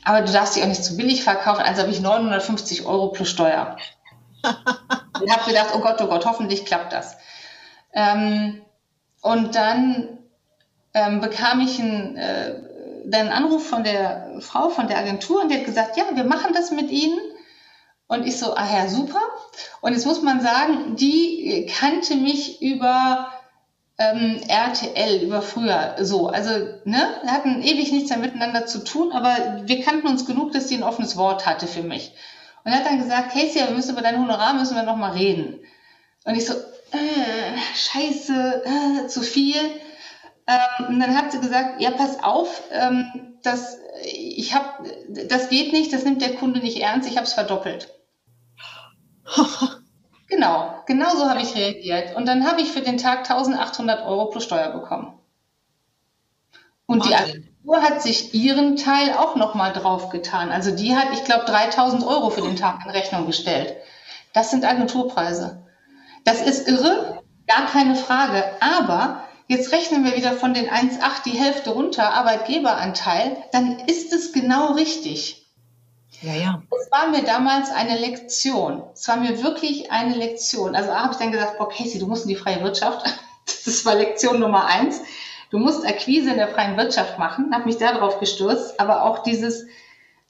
Aber du darfst dich auch nicht zu billig verkaufen, also habe ich 950 Euro plus Steuer. und habe gedacht, oh Gott, oh Gott, hoffentlich klappt das. Ähm, und dann ähm, bekam ich ein äh, dann einen Anruf von der Frau von der Agentur und die hat gesagt, ja, wir machen das mit Ihnen. Und ich so, ah ja, super. Und jetzt muss man sagen, die kannte mich über ähm, RTL, über früher so. Also, ne, wir hatten ewig nichts mehr miteinander zu tun, aber wir kannten uns genug, dass sie ein offenes Wort hatte für mich. Und er hat dann gesagt, Casey, wir müssen über dein Honorar müssen wir noch mal reden. Und ich so, äh, scheiße, äh, zu viel. Ähm, und dann hat sie gesagt, ja, pass auf, ähm, das, ich hab, das geht nicht, das nimmt der Kunde nicht ernst, ich habe es verdoppelt. Genau, genau so habe ich reagiert. Und dann habe ich für den Tag 1800 Euro plus Steuer bekommen. Und die Agentur hat sich ihren Teil auch nochmal draufgetan. Also die hat, ich glaube, 3000 Euro für den Tag in Rechnung gestellt. Das sind Agenturpreise. Das ist irre, gar keine Frage. Aber jetzt rechnen wir wieder von den 1,8 die Hälfte runter, Arbeitgeberanteil, dann ist es genau richtig. Ja, ja. Es war mir damals eine Lektion. Es war mir wirklich eine Lektion. Also habe ich dann gesagt, boah, Casey, du musst in die freie Wirtschaft. Das war Lektion Nummer eins. Du musst Akquise in der freien Wirtschaft machen. Habe mich darauf gestürzt. Aber auch dieses,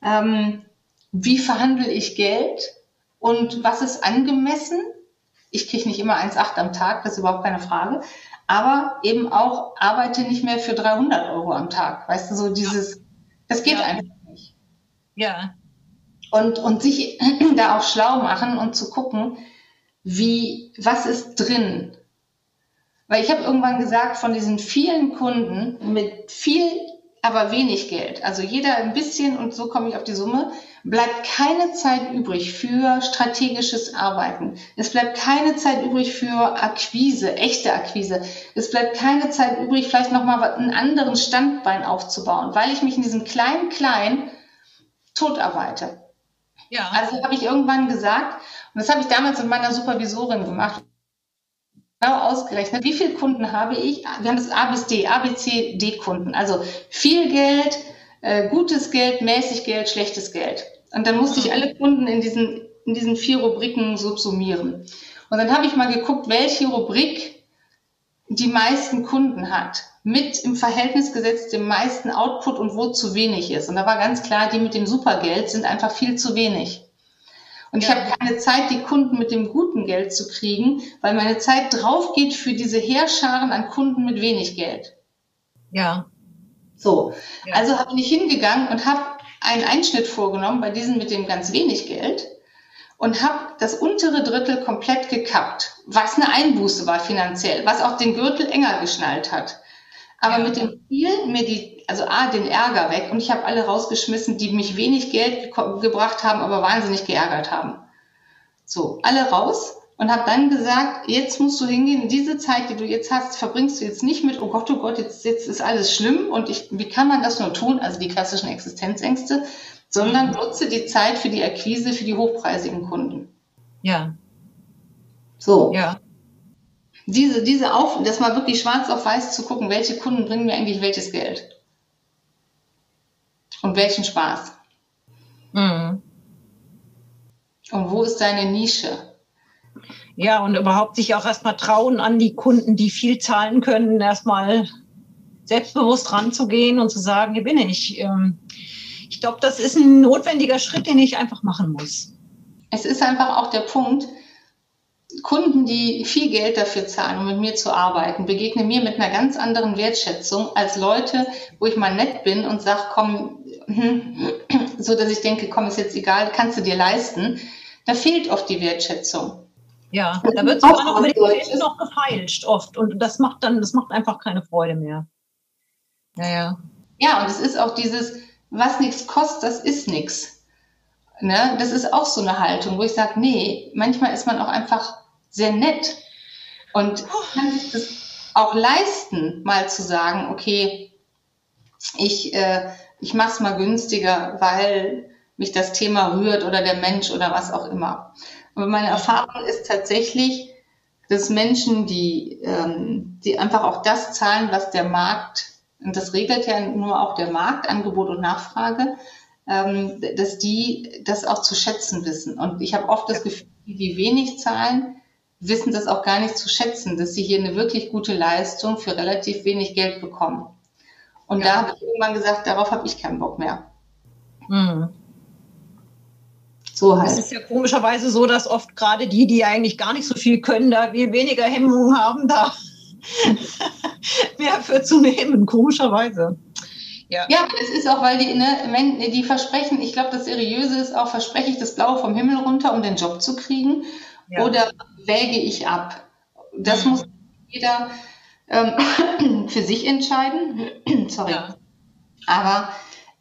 ähm, wie verhandle ich Geld und was ist angemessen? Ich kriege nicht immer 1,8 am Tag, das ist überhaupt keine Frage. Aber eben auch arbeite nicht mehr für 300 Euro am Tag. Weißt du, so dieses, das geht ja. einfach nicht. Ja, und, und sich da auch schlau machen und zu gucken, wie, was ist drin. Weil ich habe irgendwann gesagt, von diesen vielen Kunden mit viel, aber wenig Geld, also jeder ein bisschen und so komme ich auf die Summe, bleibt keine Zeit übrig für strategisches Arbeiten. Es bleibt keine Zeit übrig für Akquise, echte Akquise. Es bleibt keine Zeit übrig, vielleicht nochmal einen anderen Standbein aufzubauen, weil ich mich in diesem kleinen Klein totarbeite. Ja. Also habe ich irgendwann gesagt, und das habe ich damals mit meiner Supervisorin gemacht, genau ausgerechnet, wie viele Kunden habe ich? Wir haben das A bis D, A, B, C, D Kunden. Also viel Geld, äh, gutes Geld, mäßig Geld, schlechtes Geld. Und dann musste ich alle Kunden in diesen, in diesen vier Rubriken subsumieren. Und dann habe ich mal geguckt, welche Rubrik die meisten Kunden hat mit im Verhältnis gesetzt dem meisten Output und wo zu wenig ist. Und da war ganz klar, die mit dem Supergeld sind einfach viel zu wenig. Und ja. ich habe keine Zeit, die Kunden mit dem guten Geld zu kriegen, weil meine Zeit drauf geht für diese Heerscharen an Kunden mit wenig Geld. Ja. So, ja. also habe ich hingegangen und habe einen Einschnitt vorgenommen bei diesen mit dem ganz wenig Geld und habe das untere Drittel komplett gekappt, was eine Einbuße war finanziell, was auch den Gürtel enger geschnallt hat. Aber ja. mit dem Ziel, mir die, also A, den Ärger weg und ich habe alle rausgeschmissen, die mich wenig Geld ge gebracht haben, aber wahnsinnig geärgert haben. So, alle raus und habe dann gesagt, jetzt musst du hingehen, diese Zeit, die du jetzt hast, verbringst du jetzt nicht mit, oh Gott, oh Gott, jetzt, jetzt ist alles schlimm und ich, wie kann man das nur tun, also die klassischen Existenzängste, sondern mhm. nutze die Zeit für die Akquise für die hochpreisigen Kunden. Ja. So. Ja diese, diese Auf, das mal wirklich schwarz auf weiß zu gucken, welche Kunden bringen mir eigentlich welches Geld. Und welchen Spaß. Mhm. Und wo ist deine Nische? Ja, und überhaupt sich auch erstmal trauen an die Kunden, die viel zahlen können, erstmal selbstbewusst ranzugehen und zu sagen, hier bin ich. Ähm, ich glaube, das ist ein notwendiger Schritt, den ich einfach machen muss. Es ist einfach auch der Punkt, Kunden, die viel Geld dafür zahlen, um mit mir zu arbeiten, begegnen mir mit einer ganz anderen Wertschätzung als Leute, wo ich mal nett bin und sage, komm, hm, so dass ich denke, komm, ist jetzt egal, kannst du dir leisten. Da fehlt oft die Wertschätzung. Ja, da wird sogar noch mit dem noch gefeilscht oft und das macht dann, das macht einfach keine Freude mehr. Ja, ja. Ja, und es ist auch dieses, was nichts kostet, das ist nichts. Ne? Das ist auch so eine Haltung, wo ich sage, nee, manchmal ist man auch einfach sehr nett und kann sich das auch leisten, mal zu sagen, okay, ich, äh, ich mache es mal günstiger, weil mich das Thema rührt oder der Mensch oder was auch immer. Aber meine Erfahrung ist tatsächlich, dass Menschen, die, ähm, die einfach auch das zahlen, was der Markt, und das regelt ja nur auch der Markt, Angebot und Nachfrage, ähm, dass die das auch zu schätzen wissen. Und ich habe oft das Gefühl, die, die wenig zahlen, wissen das auch gar nicht zu schätzen, dass sie hier eine wirklich gute Leistung für relativ wenig Geld bekommen. Und ja. da habe ich irgendwann gesagt, darauf habe ich keinen Bock mehr. Mhm. So halt. Es ist ja komischerweise so, dass oft gerade die, die eigentlich gar nicht so viel können, da viel weniger Hemmungen haben, da mehr für zu nehmen, komischerweise. Ja. ja, es ist auch, weil die, ne, die versprechen, ich glaube, das Seriöse ist auch, verspreche ich das Blaue vom Himmel runter, um den Job zu kriegen. Ja. Oder wäge ich ab? Das mhm. muss jeder ähm, für sich entscheiden. Sorry. Ja. Aber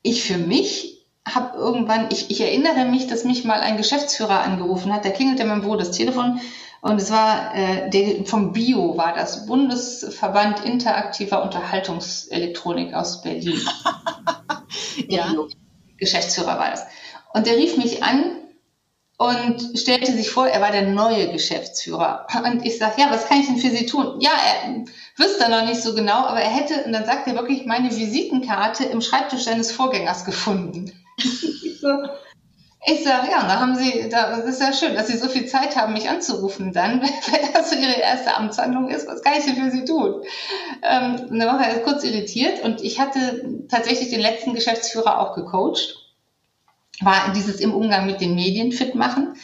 ich für mich habe irgendwann, ich, ich erinnere mich, dass mich mal ein Geschäftsführer angerufen hat. Da klingelte mein Büro das Telefon und es war äh, der, vom Bio war das Bundesverband interaktiver Unterhaltungselektronik aus Berlin. ja. Bio. Geschäftsführer war das. Und der rief mich an und stellte sich vor, er war der neue Geschäftsführer. Und ich sage, ja, was kann ich denn für Sie tun? Ja, er wüsste noch nicht so genau, aber er hätte, und dann sagt er wirklich, meine Visitenkarte im Schreibtisch seines Vorgängers gefunden. Ich sage, ja, da haben Sie, das ist ja schön, dass Sie so viel Zeit haben, mich anzurufen dann, wenn das so Ihre erste Amtshandlung ist, was kann ich denn für Sie tun? Ähm, und dann war er kurz irritiert und ich hatte tatsächlich den letzten Geschäftsführer auch gecoacht, war dieses im Umgang mit den Medien fit machen.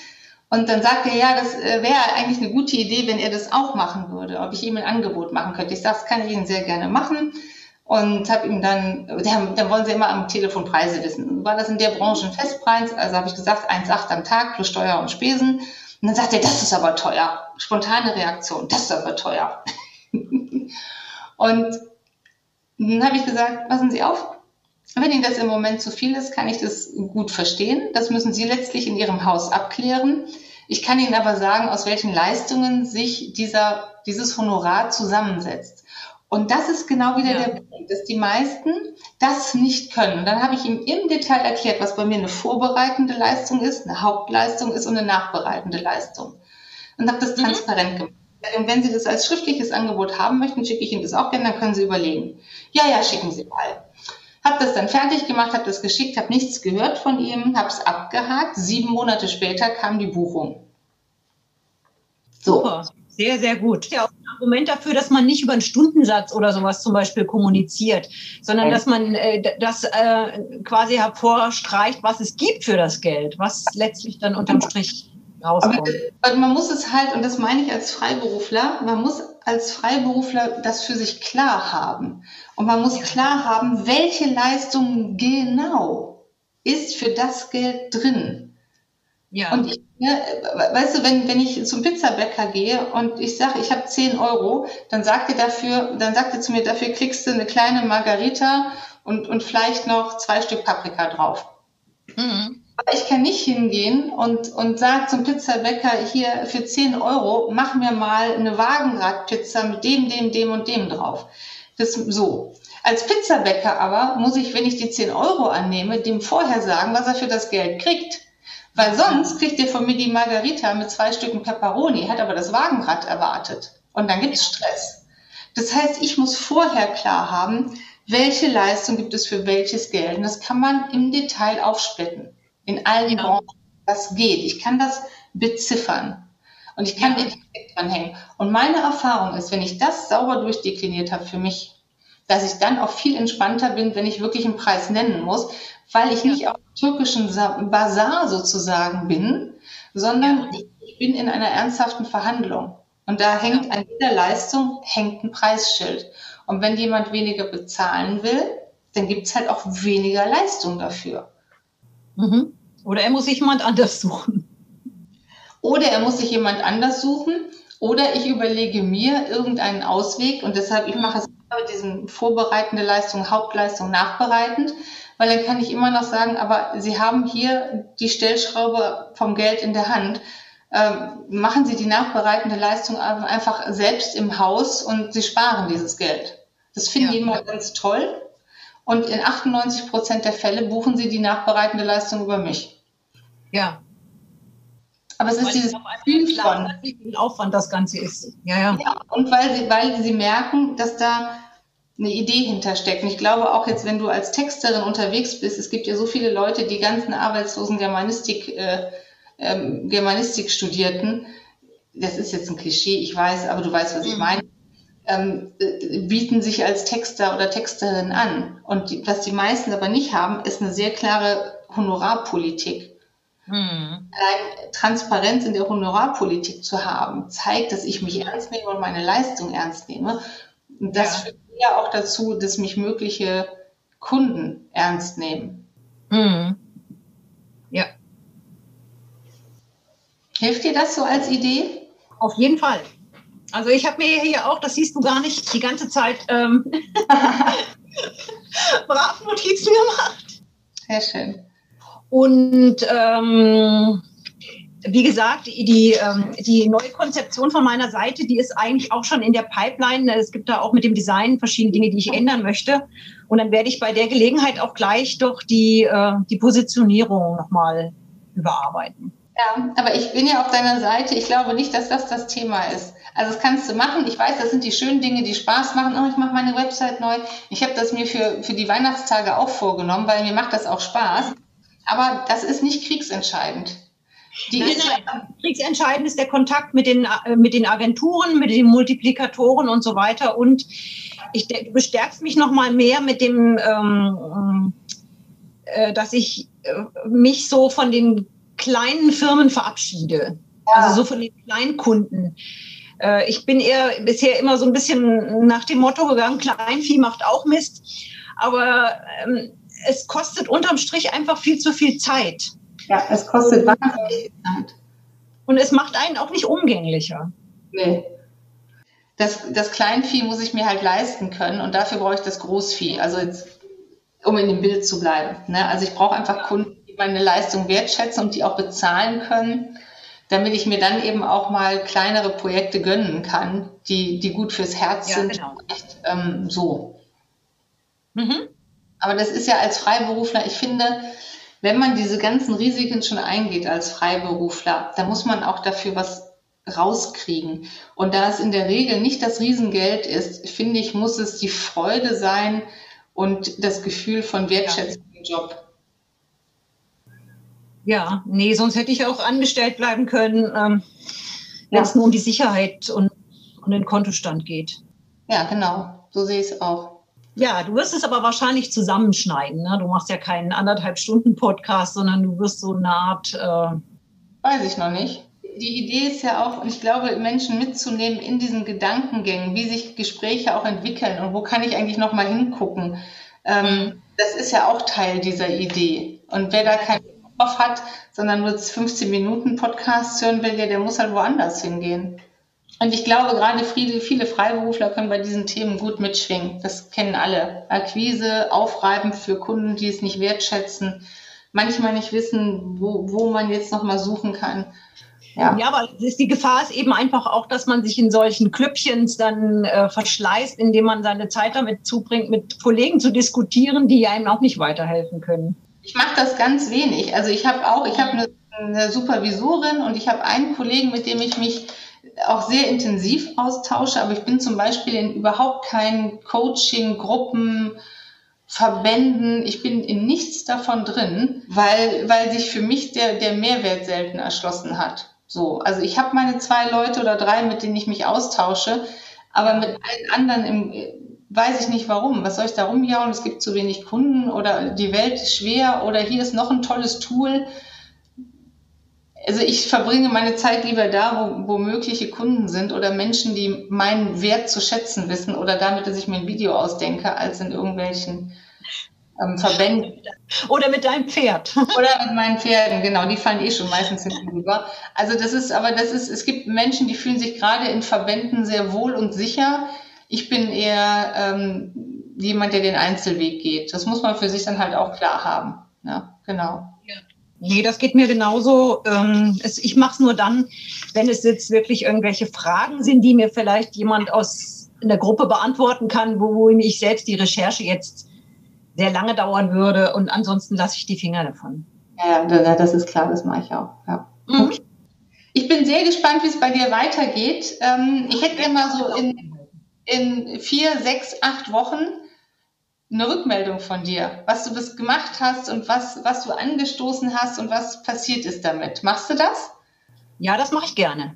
Und dann sagte er, ja, das äh, wäre eigentlich eine gute Idee, wenn er das auch machen würde, ob ich ihm ein Angebot machen könnte. Ich sage, das kann ich Ihnen sehr gerne machen und habe ihm dann, dann wollen sie immer am Telefon Preise wissen. War das in der Branche ein Festpreis? Also habe ich gesagt, 1,8 am Tag plus Steuer und Spesen. Und dann sagt er, das ist aber teuer. Spontane Reaktion, das ist aber teuer. und dann habe ich gesagt, passen Sie auf, wenn Ihnen das im Moment zu viel ist, kann ich das gut verstehen. Das müssen Sie letztlich in Ihrem Haus abklären. Ich kann Ihnen aber sagen, aus welchen Leistungen sich dieser, dieses Honorar zusammensetzt. Und das ist genau wieder ja. der Punkt, dass die meisten das nicht können. Und dann habe ich ihm im Detail erklärt, was bei mir eine vorbereitende Leistung ist, eine Hauptleistung ist und eine nachbereitende Leistung. Und habe das mhm. transparent gemacht. Und wenn Sie das als schriftliches Angebot haben möchten, schicke ich Ihnen das auch gerne, dann können Sie überlegen. Ja, ja, schicken Sie mal. Habe das dann fertig gemacht, habe das geschickt, habe nichts gehört von ihm, habe es abgehakt. Sieben Monate später kam die Buchung. So. Super. Sehr, sehr gut. Ja, auch ein Argument dafür, dass man nicht über einen Stundensatz oder sowas zum Beispiel kommuniziert, sondern dass man äh, das äh, quasi hervorstreicht, was es gibt für das Geld, was letztlich dann unterm Strich rauskommt. Aber, man muss es halt, und das meine ich als Freiberufler, man muss als Freiberufler das für sich klar haben. Und man muss klar haben, welche Leistung genau ist für das Geld drin. Ja. Und ich ja, weißt du, wenn, wenn ich zum Pizzabäcker gehe und ich sage, ich habe 10 Euro, dann sagt er dafür, dann sagt er zu mir, dafür kriegst du eine kleine Margarita und, und vielleicht noch zwei Stück Paprika drauf. Mhm. Aber ich kann nicht hingehen und, und sage zum Pizzabäcker, hier für 10 Euro, mach mir mal eine Wagenradpizza mit dem, dem, dem und dem drauf. Das so. Als Pizzabäcker aber muss ich, wenn ich die 10 Euro annehme, dem vorher sagen, was er für das Geld kriegt. Weil sonst kriegt ihr von mir die Margarita mit zwei Stücken Pepperoni, hat aber das Wagenrad erwartet. Und dann gibt es Stress. Das heißt, ich muss vorher klar haben, welche Leistung gibt es für welches Geld. Und das kann man im Detail aufsplitten. In allen ja. Branchen. Das geht. Ich kann das beziffern. Und ich kann ja. Etikett dranhängen. Und meine Erfahrung ist, wenn ich das sauber durchdekliniert habe für mich, dass ich dann auch viel entspannter bin, wenn ich wirklich einen Preis nennen muss, weil ich nicht auf türkischen Bazar sozusagen bin, sondern ich bin in einer ernsthaften Verhandlung. Und da hängt an jeder Leistung hängt ein Preisschild. Und wenn jemand weniger bezahlen will, dann gibt es halt auch weniger Leistung dafür. Mhm. Oder er muss sich jemand anders suchen. Oder er muss sich jemand anders suchen. Oder ich überlege mir irgendeinen Ausweg und deshalb, ich mache es mit diesen vorbereitende Leistung, Hauptleistung nachbereitend, weil dann kann ich immer noch sagen, aber Sie haben hier die Stellschraube vom Geld in der Hand. Ähm, machen Sie die nachbereitende Leistung einfach selbst im Haus und Sie sparen dieses Geld. Das finden ja. die immer ganz toll. Und in 98 Prozent der Fälle buchen Sie die nachbereitende Leistung über mich. Ja. Aber es ist dieses Gefühl von wie viel Aufwand das Ganze ist. Ja, ja. ja und weil sie, weil sie merken, dass da eine Idee hintersteckt. Und ich glaube auch jetzt, wenn du als Texterin unterwegs bist, es gibt ja so viele Leute, die ganzen arbeitslosen Germanistik, äh, ähm, Germanistik studierten. Das ist jetzt ein Klischee, ich weiß, aber du weißt, was ich mhm. meine. Ähm, äh, bieten sich als Texter oder Texterin an. Und die, was die meisten aber nicht haben, ist eine sehr klare Honorarpolitik. Hm. Transparenz in der Honorarpolitik zu haben, zeigt, dass ich mich ernst nehme und meine Leistung ernst nehme. Und das ja. führt ja auch dazu, dass mich mögliche Kunden ernst nehmen. Mhm. Ja. Hilft dir das so als Idee? Auf jeden Fall. Also ich habe mir hier auch, das siehst du gar nicht, die ganze Zeit ähm, brav Notizen gemacht. Sehr schön. Und ähm, wie gesagt, die, ähm, die neue Konzeption von meiner Seite, die ist eigentlich auch schon in der Pipeline. Es gibt da auch mit dem Design verschiedene Dinge, die ich ändern möchte. Und dann werde ich bei der Gelegenheit auch gleich doch die, äh, die Positionierung nochmal überarbeiten. Ja, aber ich bin ja auf deiner Seite. Ich glaube nicht, dass das das Thema ist. Also das kannst du machen. Ich weiß, das sind die schönen Dinge, die Spaß machen. Oh, ich mache meine Website neu. Ich habe das mir für, für die Weihnachtstage auch vorgenommen, weil mir macht das auch Spaß. Aber das ist nicht kriegsentscheidend. Die. Kriegsentscheidend ist der Kontakt mit den, äh, mit den Agenturen, mit den Multiplikatoren und so weiter. Und ich, du bestärkst mich noch mal mehr mit dem, ähm, äh, dass ich äh, mich so von den kleinen Firmen verabschiede. Ja. Also so von den Kleinkunden. Äh, ich bin eher bisher immer so ein bisschen nach dem Motto gegangen, Kleinvieh macht auch Mist. Aber ähm, es kostet unterm Strich einfach viel zu viel Zeit. Ja, es kostet wahnsinnig Zeit. Und es macht einen auch nicht umgänglicher. Nee. Das, das Kleinvieh muss ich mir halt leisten können und dafür brauche ich das Großvieh. Also jetzt, um in dem Bild zu bleiben. Ne? Also ich brauche einfach Kunden, die meine Leistung wertschätzen und die auch bezahlen können, damit ich mir dann eben auch mal kleinere Projekte gönnen kann, die, die gut fürs Herz ja, sind. Genau. Echt, ähm, so. Mhm. Aber das ist ja als Freiberufler, ich finde, wenn man diese ganzen Risiken schon eingeht als Freiberufler, dann muss man auch dafür was rauskriegen. Und da es in der Regel nicht das Riesengeld ist, finde ich, muss es die Freude sein und das Gefühl von Wertschätzung im Job. Ja, nee, sonst hätte ich auch angestellt bleiben können, ähm, wenn ja. es nur um die Sicherheit und, und den Kontostand geht. Ja, genau. So sehe ich es auch. Ja, du wirst es aber wahrscheinlich zusammenschneiden. Ne? Du machst ja keinen anderthalb Stunden Podcast, sondern du wirst so eine Art. Äh Weiß ich noch nicht. Die Idee ist ja auch, ich glaube, Menschen mitzunehmen in diesen Gedankengängen, wie sich Gespräche auch entwickeln und wo kann ich eigentlich noch mal hingucken. Ähm, das ist ja auch Teil dieser Idee. Und wer da keinen Kopf hat, sondern nur 15 Minuten Podcast hören will, der muss halt woanders hingehen. Und ich glaube, gerade viele, Freiberufler können bei diesen Themen gut mitschwingen. Das kennen alle. Akquise, Aufreiben für Kunden, die es nicht wertschätzen, manchmal nicht wissen, wo, wo man jetzt nochmal suchen kann. Ja. ja, aber die Gefahr ist eben einfach auch, dass man sich in solchen Klüppchens dann äh, verschleißt, indem man seine Zeit damit zubringt, mit Kollegen zu diskutieren, die einem auch nicht weiterhelfen können. Ich mache das ganz wenig. Also ich habe auch, ich habe eine, eine Supervisorin und ich habe einen Kollegen, mit dem ich mich auch sehr intensiv austausche, aber ich bin zum Beispiel in überhaupt keinen Coaching, Gruppen, Verbänden, ich bin in nichts davon drin, weil, weil sich für mich der, der Mehrwert selten erschlossen hat. So, also ich habe meine zwei Leute oder drei, mit denen ich mich austausche, aber mit allen anderen im, weiß ich nicht warum. Was soll ich da rumjauen? Es gibt zu wenig Kunden oder die Welt ist schwer oder hier ist noch ein tolles Tool also ich verbringe meine Zeit lieber da, wo, wo mögliche Kunden sind oder Menschen, die meinen Wert zu schätzen wissen oder damit, dass ich mir ein Video ausdenke, als in irgendwelchen ähm, Verbänden. Oder mit deinem Pferd. Oder mit meinen Pferden, genau, die fallen eh schon meistens hinten rüber. Also das ist, aber das ist, es gibt Menschen, die fühlen sich gerade in Verbänden sehr wohl und sicher. Ich bin eher ähm, jemand, der den Einzelweg geht. Das muss man für sich dann halt auch klar haben. Ja, genau. Nee, das geht mir genauso. Ähm, ich mache es nur dann, wenn es jetzt wirklich irgendwelche Fragen sind, die mir vielleicht jemand aus der Gruppe beantworten kann, wo ich selbst die Recherche jetzt sehr lange dauern würde. Und ansonsten lasse ich die Finger davon. Ja, das ist klar, das mache ich auch. Ja. Mhm. Ich bin sehr gespannt, wie es bei dir weitergeht. Ähm, ich hätte gerne mal so in, in vier, sechs, acht Wochen eine Rückmeldung von dir, was du bis gemacht hast und was, was du angestoßen hast und was passiert ist damit. Machst du das? Ja, das mache ich gerne.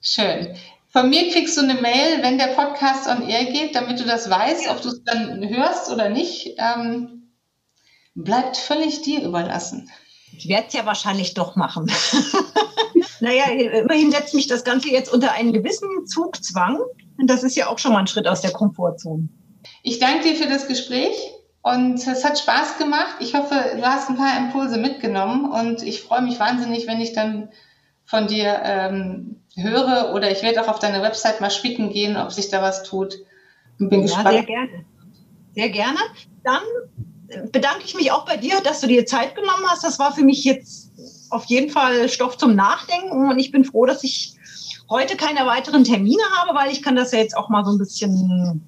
Schön. Von mir kriegst du eine Mail, wenn der Podcast on air geht, damit du das weißt, ob du es dann hörst oder nicht. Ähm, bleibt völlig dir überlassen. Ich werde es ja wahrscheinlich doch machen. naja, immerhin setzt mich das Ganze jetzt unter einen gewissen Zugzwang. Und das ist ja auch schon mal ein Schritt aus der Komfortzone. Ich danke dir für das Gespräch und es hat Spaß gemacht. Ich hoffe, du hast ein paar Impulse mitgenommen und ich freue mich wahnsinnig, wenn ich dann von dir ähm, höre oder ich werde auch auf deine Website mal spicken gehen, ob sich da was tut. Und bin ja, gespannt. Sehr gerne. Sehr gerne. Dann bedanke ich mich auch bei dir, dass du dir Zeit genommen hast. Das war für mich jetzt auf jeden Fall Stoff zum Nachdenken und ich bin froh, dass ich heute keine weiteren Termine habe, weil ich kann das ja jetzt auch mal so ein bisschen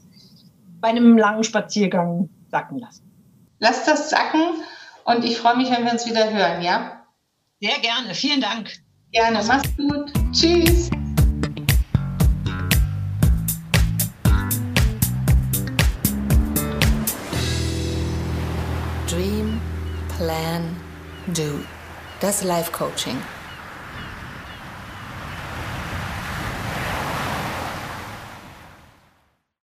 bei einem langen Spaziergang sacken lassen. Lass das sacken und ich freue mich, wenn wir uns wieder hören, ja? Sehr gerne. Vielen Dank. Gerne. Mach's gut. Tschüss. Dream, Plan, Do. Das Life Coaching.